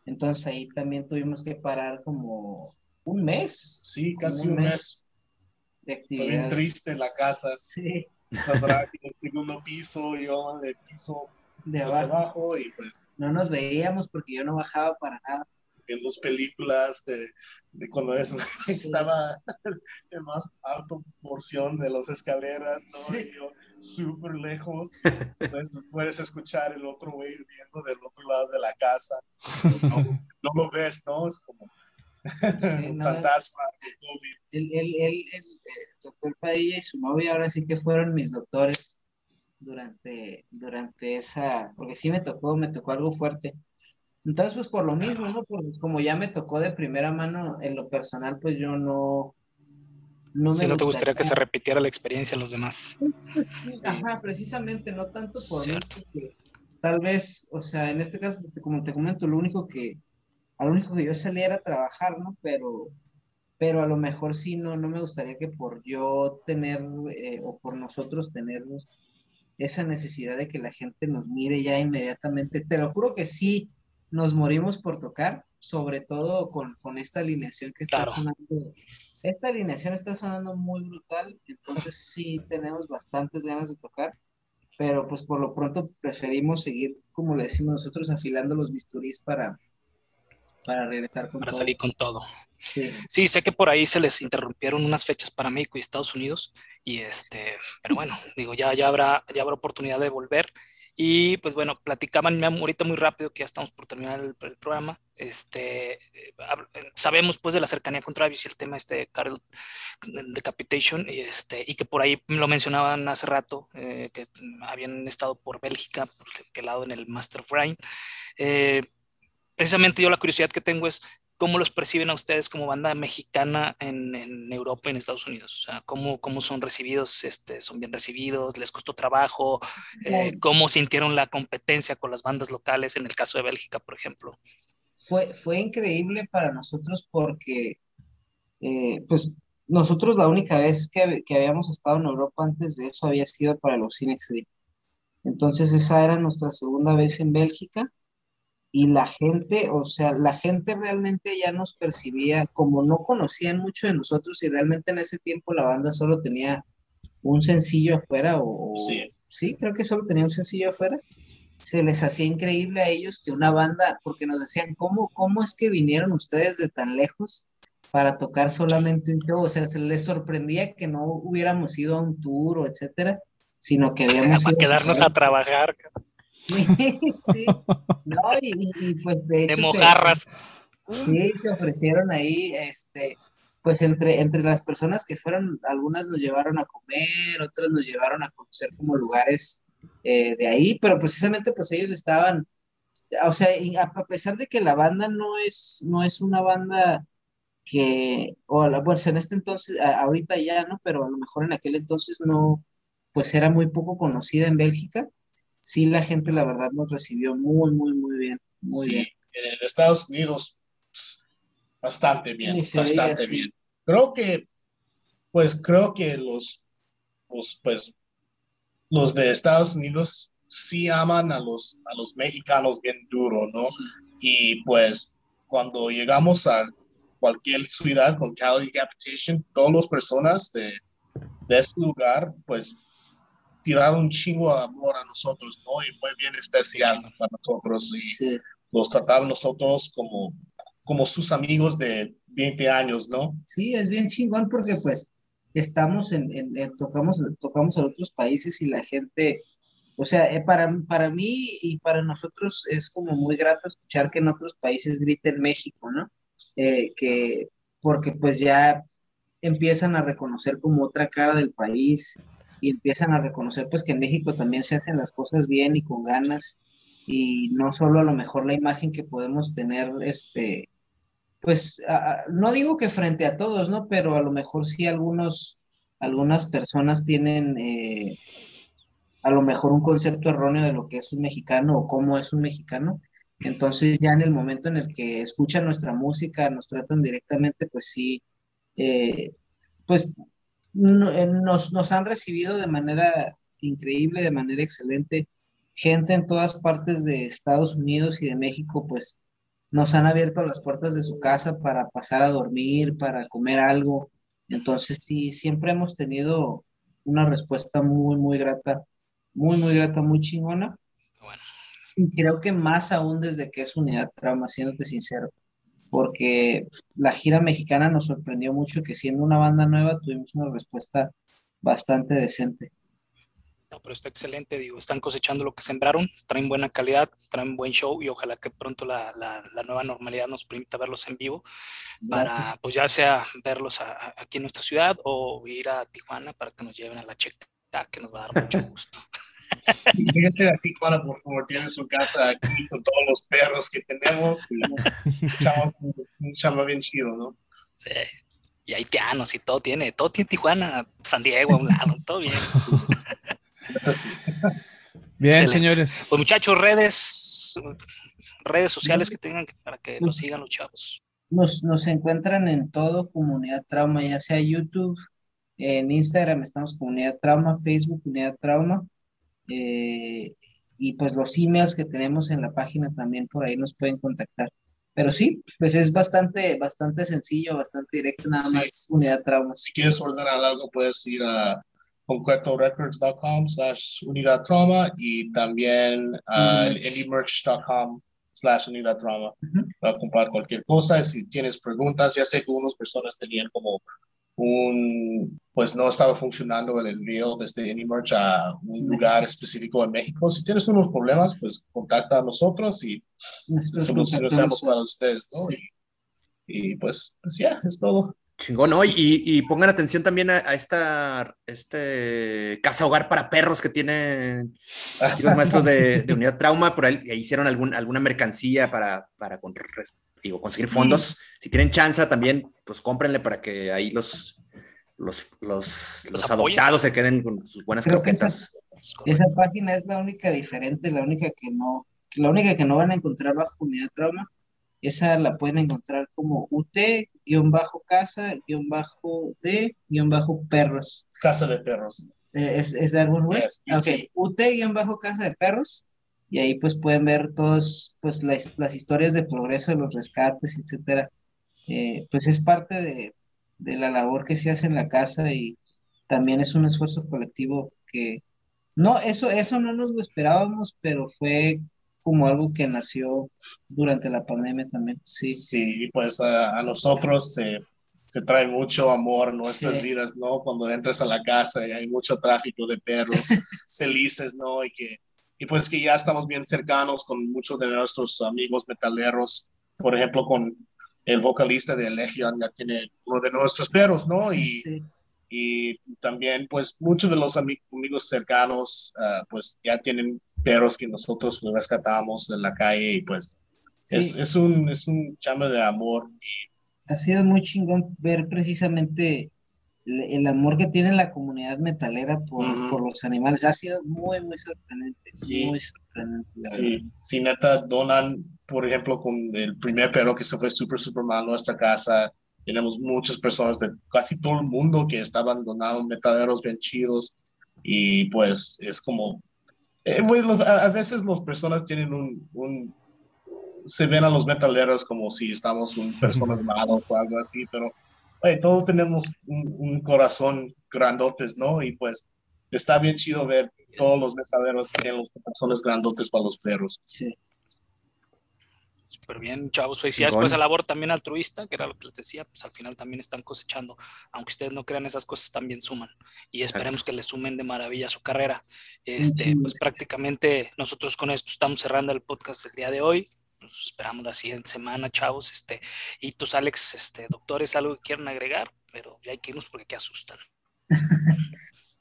entonces ahí también tuvimos que parar como un mes. Sí, casi un, un mes. mes. De. Bien triste la casa. Sí. El segundo piso, yo de piso de abajo. abajo. y pues. No nos veíamos porque yo no bajaba para nada. En dos películas de, de cuando es, estaba en más alta porción de las escaleras, ¿no? Sí. Súper lejos, pues puedes escuchar el otro güey viendo del otro lado de la casa. No, no lo ves, ¿no? Es como Sí, un no, fantasma. el, el, el, el, doctor Padilla y su novia ahora sí que fueron mis doctores durante, durante esa, porque sí me tocó, me tocó algo fuerte. Entonces, pues por lo mismo, ¿no? Porque como ya me tocó de primera mano, en lo personal, pues yo no... No, si no te gustaría que se repitiera la experiencia a los demás. Sí. Ajá, precisamente, no tanto por mí, porque tal vez, o sea, en este caso, pues, como te comento, lo único que, a lo único que yo salía era trabajar, ¿no? Pero, pero a lo mejor sí, no, no me gustaría que por yo tener, eh, o por nosotros tener esa necesidad de que la gente nos mire ya inmediatamente. Te lo juro que sí, nos morimos por tocar, sobre todo con, con esta alineación que está Claro. sonando. Esta alineación está sonando muy brutal, entonces sí tenemos bastantes ganas de tocar, pero pues por lo pronto preferimos seguir, como le decimos nosotros, afilando los bisturís para, para regresar con para todo. salir con todo. Sí. Sí, sé que por ahí se les interrumpieron unas fechas para México y Estados Unidos, y este, pero bueno, digo, ya, ya habrá, ya habrá oportunidad de volver. Y pues bueno, platicaban ahorita muy rápido, que ya estamos por terminar el, programa. Este, sabemos pues de la cercanía con Travis y el tema este Carol Decapitation, y, este, y que por ahí lo mencionaban hace rato, eh, que habían estado por Bélgica, por qué lado en el Master of Eh, precisamente yo la curiosidad que tengo es ¿Cómo los perciben a ustedes como banda mexicana en, en Europa y en Estados Unidos? O sea, ¿cómo, ¿cómo, son recibidos? Este, ¿Son bien recibidos? ¿Les costó trabajo? Eh, ¿Cómo sintieron la competencia con las bandas locales en el caso de Bélgica, por ejemplo? Fue, fue increíble para nosotros porque, eh, pues, nosotros la única vez que, que, habíamos estado en Europa antes de eso había sido para los Cinex Entonces esa era nuestra segunda vez en Bélgica y la gente, o sea, la gente realmente ya nos percibía como no conocían mucho de nosotros y realmente en ese tiempo la banda solo tenía un sencillo afuera o sí, sí creo que solo tenía un sencillo afuera. Se les hacía increíble a ellos que una banda, porque nos decían, ¿cómo, cómo es que vinieron ustedes de tan lejos para tocar solamente un show? O sea, se les sorprendía que no hubiéramos ido a un tour o etcétera, sino que habíamos... para quedarnos a trabajar. sí, no, y, pues de hecho. De mojarras. sí, se ofrecieron ahí, este, pues entre, entre las personas que fueron, algunas nos llevaron a comer, otras nos llevaron a conocer como lugares eh, de ahí, pero precisamente pues ellos estaban, o sea, a pesar de que la banda no es, no es una banda que, o bueno, en este entonces, ahorita ya, ¿no? Pero a lo mejor en aquel entonces no, pues era muy poco conocida en Bélgica sí la gente la verdad nos recibió muy, muy, muy bien. Muy sí, bien. en Estados Unidos bastante bien, bastante bien. Creo que, pues creo que los, los, pues, los de Estados Unidos sí aman a los, a los mexicanos bien duro, ¿no? Y pues cuando llegamos a cualquier ciudad con Cali Decapitation, todas las personas de, de ese lugar, pues tiraron un chingo de amor a nosotros, ¿no? Y fue bien especial para nosotros y los trataban nosotros como, como sus amigos de 20 años, ¿no? Sí, es bien chingón porque pues estamos en, en, tocamos, tocamos a otros países y la gente, o sea, eh, para, para mí y para nosotros es como muy grato escuchar que en otros países griten México, ¿no? Eh, que porque pues ya empiezan a reconocer como otra cara del país, y empiezan a reconocer pues que en México también se hacen las cosas bien y con ganas y no solo a lo mejor la imagen que podemos tener, este, pues no digo que frente a todos, ¿no? Pero a lo mejor sí algunos, algunas personas tienen eh, a lo mejor un concepto erróneo de lo que es un mexicano o cómo es un mexicano. Entonces ya en el momento en el que escuchan nuestra música, nos tratan directamente, pues sí, eh, pues nos, nos han recibido de manera increíble, de manera excelente. Gente en todas partes de Estados Unidos y de México, pues nos han abierto las puertas de su casa para pasar a dormir, para comer algo. Entonces, sí, siempre hemos tenido una respuesta muy, muy grata, muy, muy grata, muy chingona. Y creo que más aún desde que es Unidad Trauma, siéndote sincero porque la gira mexicana nos sorprendió mucho que siendo una banda nueva tuvimos una respuesta bastante decente. No, pero está excelente, digo, están cosechando lo que sembraron, traen buena calidad, traen buen show y ojalá que pronto la, la, nueva normalidad nos permita verlos en vivo para, pues ya sea verlos aquí en nuestra ciudad o ir a Tijuana para que nos lleven a la checa, que nos va a dar mucho gusto. Fíjate a Tijuana, por favor, tiene su casa aquí con todos los perros que tenemos. Y un chama bien chido, ¿no? Sí. Y haitianos y todo tiene, todo tiene Tijuana, San Diego a un lado, todo bien. Bien, señores. Pues muchachos, redes, redes sociales que tengan para que nos sigan los chavos. Nos, nos encuentran en todo Comunidad Trauma, ya sea YouTube, en Instagram estamos Comunidad Trauma, Facebook Comunidad Trauma, eh, y pues los emails que tenemos en la página también por ahí nos pueden contactar. Pero sí, pues es bastante, bastante sencillo, bastante directo, nada más unidad trauma. Si quieres ordenar algo, puedes ir a concretorecords.com slash unidad trauma y también a indiemerch.com slash unidad trauma para comprar cualquier cosa. Si tienes preguntas, ya sé que unas personas tenían como un, pues no estaba funcionando el envío desde Anymerch a un lugar específico en México. Si tienes unos problemas, pues contacta a nosotros y solucionamos para ustedes, ¿no? Y, pues, pues ya, es todo. Chingón, ¿no? Y, y, pongan atención también a, esta este casa hogar para perros que tienen los maestros de, de, unidad trauma, por ahí hicieron algún, alguna mercancía para, para digo, conseguir fondos. Si tienen chance también, pues cómprenle para que ahí los, los, los, los, adoptados se queden con sus buenas croquetas. Esa, página es la única diferente, la única que no, la única que no van a encontrar bajo unidad trauma. Esa la pueden encontrar como UT-D-perros. Casa de perros. Eh, ¿Es, es de algún web? ok, UT-casa de perros y ahí pues pueden ver todos pues las, las historias de progreso de los rescates, etcétera. Eh, pues es parte de, de, la labor que se hace en la casa y también es un esfuerzo colectivo que no, eso, eso no nos lo esperábamos, pero fue como algo que nació durante la pandemia también, sí. Sí, pues a, nosotros se, se, trae mucho amor nuestras vidas, ¿no? Cuando entras a la casa y hay mucho tráfico de perros felices, ¿no? Y que y pues que ya estamos bien cercanos con muchos de nuestros amigos metaleros, por ejemplo, con el vocalista de Legion, ya tiene uno de nuestros perros, ¿no? Y, y también, pues, muchos de los amigos cercanos, uh, pues, ya tienen perros que nosotros rescatamos de la calle y pues es, es, un, es un chame de amor. Ha sido muy chingón ver precisamente el amor que tiene la comunidad metalera por, por, los animales ha sido muy, muy sorprendente. Sí, muy sorprendente. Sí, sí, neta, donan, por ejemplo, con el primer perro que se fue súper, súper mal a nuestra casa. Tenemos muchas personas de casi todo el mundo que estaban donando metaleros bien chidos. Y pues es como. Eh, a, veces las personas tienen un, un. Se ven a los metaleros como si estamos un personas malas o algo así, pero todos tenemos un, corazón grandotes, ¿no? Y pues está bien chido ver todos los metaveros que tienen los corazones grandotes para los perros. Sí. Súper bien, chavos. Felicidades por esa labor también altruista, que era lo que les decía, pues al final también están cosechando. Aunque ustedes no crean, esas cosas también suman. Y esperemos que les sumen de maravilla a su carrera. Este, pues prácticamente nosotros con esto estamos cerrando el podcast el día de hoy nos esperamos la siguiente semana, chavos. Este, y tus, Alex, este, doctores, algo que quieran agregar, pero ya hay que irnos porque qué asustan.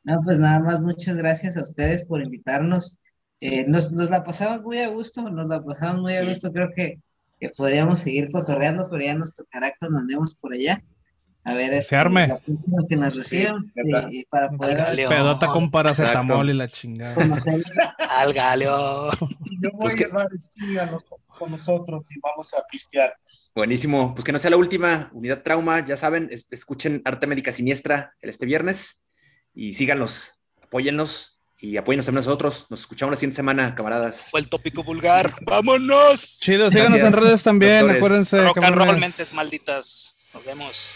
no, pues nada más, muchas gracias a ustedes por invitarnos. Eh, nos, nos, la pasamos muy a gusto, nos la pasamos muy a gusto. Creo que, que podríamos seguir cotorreando, pero ya nos tocará cuando andemos por allá. A ver, es este, arme. la que nos reciban y, para poder... Pedota con paracetamol y la chingada. Al galeo. Yo voy pues a llevar con nosotros y vamos a pistear. Buenísimo. Pues que no sea la última unidad trauma. Ya saben, escuchen Arte Médica Siniestra el este viernes y síganlos, apóyennos y apóyennos también nosotros. Nos escuchamos la siguiente semana, camaradas. Fue el tópico vulgar. ¡Vámonos! Chido, síganos en redes también. Acuérdense. Rock and roll, mentes malditas. Nos vemos.